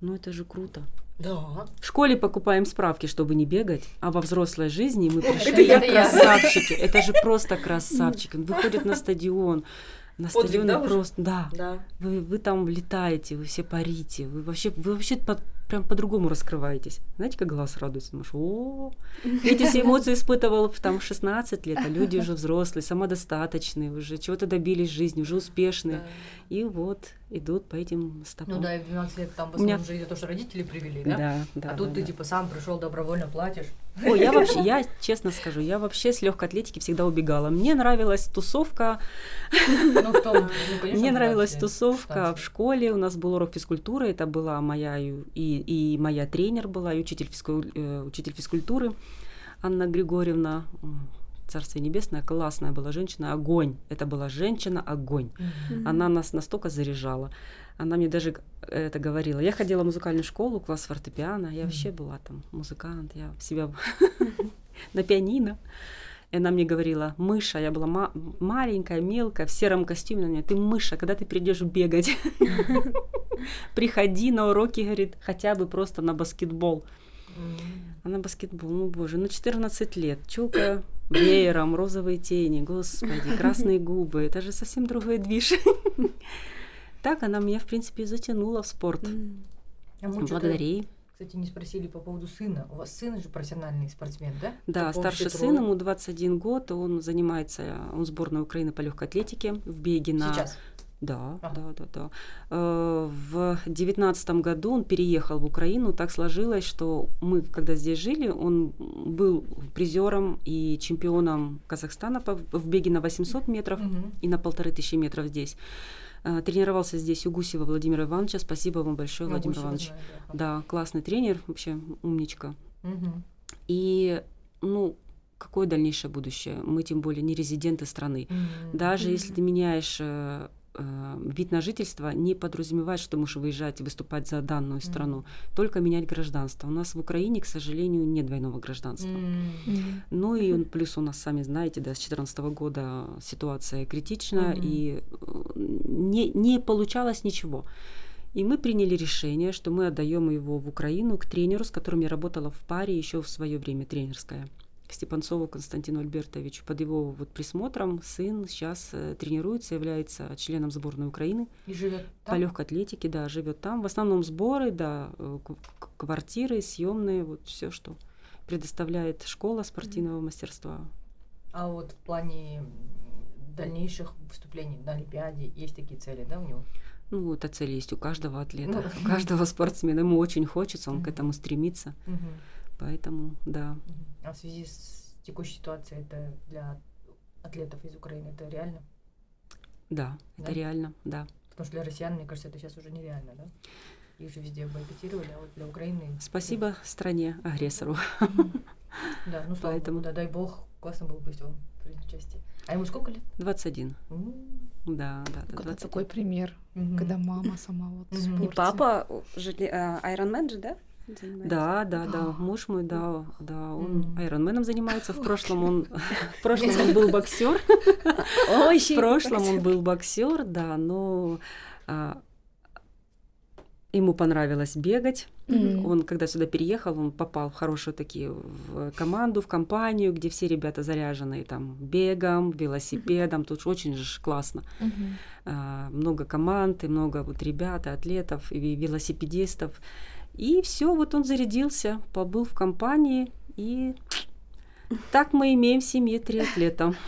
Speaker 1: ну это же круто.
Speaker 6: Да.
Speaker 1: В школе покупаем справки, чтобы не бегать, а во взрослой жизни мы пришли
Speaker 5: это я.
Speaker 1: красавчики. Это же просто красавчики. Выходят на стадион. На стадионе просто, да.
Speaker 6: Да.
Speaker 1: Вы, вы там летаете, вы все парите, вы вообще, вы вообще по- прям по-другому раскрываетесь. Знаете, как глаз радуется? Думаешь, о Эти все эмоции испытывал в там 16 лет, а люди уже взрослые, самодостаточные, уже чего-то добились в жизни, уже успешные.
Speaker 6: Да.
Speaker 1: И вот идут по этим стопам.
Speaker 5: Ну да, и в 12 лет там в
Speaker 1: У меня-
Speaker 5: основном же идет то, что родители привели, да?
Speaker 1: да, да.
Speaker 5: А тут
Speaker 1: да,
Speaker 5: ты
Speaker 1: да.
Speaker 5: типа сам пришел добровольно платишь.
Speaker 1: Ой, я вообще, я честно скажу, я вообще с легкой атлетики всегда убегала. Мне нравилась тусовка,
Speaker 5: Ну, в том, ну, конечно,
Speaker 1: мне нравилась
Speaker 5: 12 лет,
Speaker 1: тусовка
Speaker 5: 16.
Speaker 1: в школе. У нас был урок физкультуры, это была моя и, и, и моя тренер была, и учитель, физку- э, учитель физкультуры Анна Григорьевна. Царствие небесное, классная была женщина, огонь. Это была женщина, огонь.
Speaker 5: Мгм.
Speaker 1: Она нас настолько заряжала. Она мне даже это говорила. Я ходила в музыкальную школу, класс фортепиано. Я вообще была там музыкант. Я себя на пианино. И она мне говорила, мыша, я была ма- маленькая, мелкая, в сером костюме. Она мне, ты мыша, когда ты придешь бегать? Приходи на уроки, говорит, хотя бы просто на баскетбол. А на баскетбол, ну боже, ну 14 лет, чулка веером, розовые тени, господи, красные губы, это же совсем другой движ. Так она меня, в принципе, и затянула в спорт.
Speaker 5: А мы
Speaker 1: Благодаря ей.
Speaker 5: Кстати, не спросили по поводу сына. У вас сын же профессиональный спортсмен, да?
Speaker 1: Да,
Speaker 6: Такого
Speaker 1: старший
Speaker 6: все
Speaker 1: сын,
Speaker 6: трое.
Speaker 1: ему 21 год, он занимается, он в сборной Украины по легкой атлетике в беге на...
Speaker 5: Сейчас.
Speaker 1: Да, ага. да, да, да. Э, в девятнадцатом году он переехал в Украину. Так сложилось, что мы, когда здесь жили, он был призером и чемпионом Казахстана в беге на 800 метров угу. и на полторы тысячи метров здесь. Э, тренировался здесь у Гусева Владимира Ивановича. Спасибо вам большое, ну, Владимир Гусева Иванович. Знаю, да. да, классный тренер, вообще умничка. Угу. И, ну, какое дальнейшее будущее? Мы тем более не резиденты страны. Mm-hmm. Даже mm-hmm. если ты меняешь э, э, вид на жительство, не подразумевает, что можешь выезжать и выступать за данную mm-hmm. страну. Только менять гражданство. У нас в Украине, к сожалению, нет двойного гражданства. Mm-hmm. Ну и плюс у нас, сами знаете, да, с 2014 года ситуация критична, mm-hmm. и не, не получалось ничего. И мы приняли решение, что мы отдаем его в Украину к тренеру, с которым я работала в паре еще в свое время тренерское. Степанцову Константину Альбертовичу. Под его вот присмотром сын сейчас э, тренируется, является членом сборной Украины.
Speaker 5: И живет
Speaker 1: там? По легкой атлетике, да, живет там. В основном сборы, да, э, квартиры, съемные, вот все, что предоставляет школа спортивного mm-hmm. мастерства.
Speaker 5: А вот в плане дальнейших выступлений на Олимпиаде есть такие цели, да, у него?
Speaker 1: Ну, это цель есть у каждого атлета, ну, у каждого спортсмена. Ему очень хочется, он к этому стремится. Поэтому, да.
Speaker 5: А в связи с текущей ситуацией это для атлетов из Украины это реально?
Speaker 1: Да, да? это реально, да.
Speaker 5: Потому что для россиян, мне кажется, это сейчас уже нереально, да? Их же везде бойкотировали, а вот для Украины...
Speaker 1: Спасибо да. стране, агрессору.
Speaker 5: Да, ну слава Поэтому... богу, да, дай бог, классно было бы, если он принять участие. А ему сколько лет?
Speaker 1: 21. Да, да, да.
Speaker 4: Это такой пример, когда мама сама вот в
Speaker 3: И папа Айронмен же, да?
Speaker 1: Занимается. Да, да, да. Муж мой, да, да, он айронменом занимается. В прошлом он, в прошлом он был боксер. В прошлом он был боксер, да, но а, ему понравилось бегать. Mm-hmm. Он, когда сюда переехал, он попал в хорошую такие в команду, в компанию, где все ребята заряженные там бегом, велосипедом. Mm-hmm. Тут очень же классно. Mm-hmm. А, много команд и много вот ребят, и атлетов, и велосипедистов. И все, вот он зарядился, побыл в компании, и так мы имеем в семье три атлета.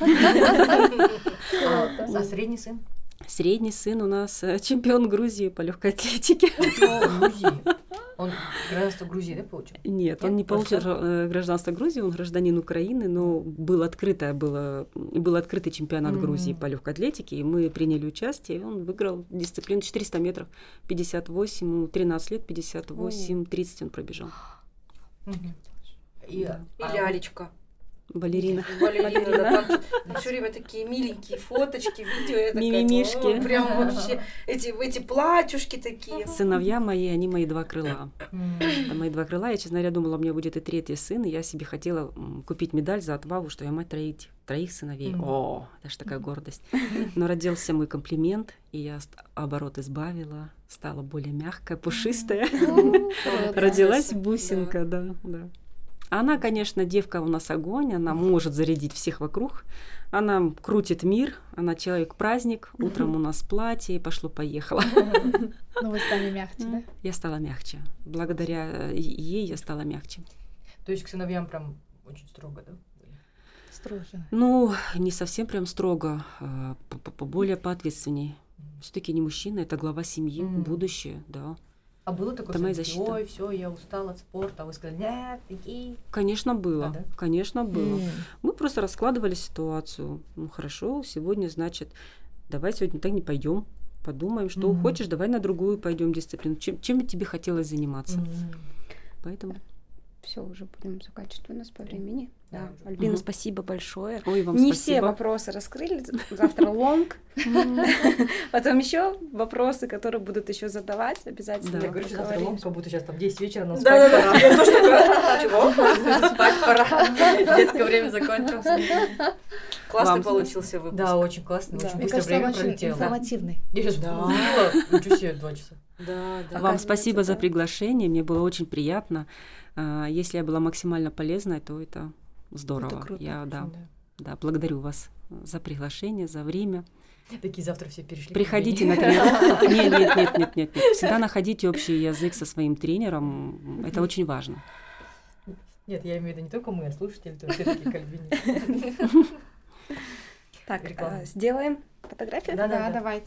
Speaker 5: А средний сын?
Speaker 1: Средний сын у нас э, чемпион Грузии по легкой атлетике.
Speaker 5: Он гражданство Грузии, да, получил?
Speaker 1: Нет, он не получил э, гражданство Грузии, он гражданин Украины, но был открытое, было, был открытый чемпионат. Грузии по легкой атлетике, и мы приняли участие, и он выиграл дисциплину 400 метров, 58, 13 лет, 58, 30 он пробежал.
Speaker 6: И. Или Алечка.
Speaker 1: Балерина.
Speaker 6: Балерина, да, там все время такие миленькие фоточки, видео.
Speaker 1: Мимимишки.
Speaker 6: Прям вообще эти, эти платьюшки такие.
Speaker 1: Сыновья мои, они мои два крыла. Это мои два крыла. Я, честно говоря, думала, у меня будет и третий сын, и я себе хотела купить медаль за отвагу, что я мать троих, троих сыновей. О, это же такая гордость. Но родился мой комплимент, и я оборот избавила, стала более мягкая, пушистая. Родилась бусинка, да, да. Она, конечно, девка у нас огонь, она может зарядить всех вокруг. Она крутит мир, она человек-праздник. Утром у нас платье, пошло-поехало.
Speaker 4: Но вы стали мягче, да?
Speaker 1: Я стала мягче. Благодаря ей я стала мягче.
Speaker 5: То есть к сыновьям прям очень строго, да?
Speaker 4: Строже.
Speaker 1: Ну, не совсем прям строго, а более поответственней. Все-таки не мужчина, это глава семьи, будущее, да.
Speaker 5: А было такое, это моя защита. ой, все, я устала от спорта, а вы сказали, нет, иди.
Speaker 1: Конечно, было, а, да? конечно, было. Mm. Мы просто раскладывали ситуацию. Ну, хорошо, сегодня, значит, давай сегодня так не пойдем, подумаем, что mm. хочешь, давай на другую пойдем дисциплину. Чем, чем тебе хотелось заниматься? Mm. Поэтому
Speaker 3: все, уже будем заканчивать у нас по времени. Да. Альбина, угу. спасибо большое.
Speaker 1: Ой, вам
Speaker 3: Не
Speaker 1: спасибо.
Speaker 3: все вопросы раскрыли. Завтра long. Потом еще вопросы, которые будут еще задавать. Обязательно.
Speaker 5: Я говорю, завтра long, как будто сейчас там 10 вечера, но спать пора.
Speaker 6: Я тоже чего?
Speaker 5: Спать пора. Детское время закончилось.
Speaker 6: Классный получился выпуск.
Speaker 5: Да, очень классный. Очень быстро время пролетело.
Speaker 4: информативный.
Speaker 5: Я сейчас да. Ничего себе, два часа.
Speaker 1: Да, да. Вам спасибо за приглашение. Мне было очень приятно. А, если я была максимально полезной, то это здорово. Это круто. Я да, да. да, благодарю вас за приглашение, за время.
Speaker 5: Такие завтра все перешли.
Speaker 1: Приходите на тренировку. Нет, нет, нет, нет, нет, нет. Всегда находите общий язык со своим тренером. Это очень важно.
Speaker 5: Нет, я имею в виду не только мы, а слушатели тоже все-таки кальвинисты.
Speaker 3: Так, сделаем фотографию?
Speaker 4: Да, да, давайте.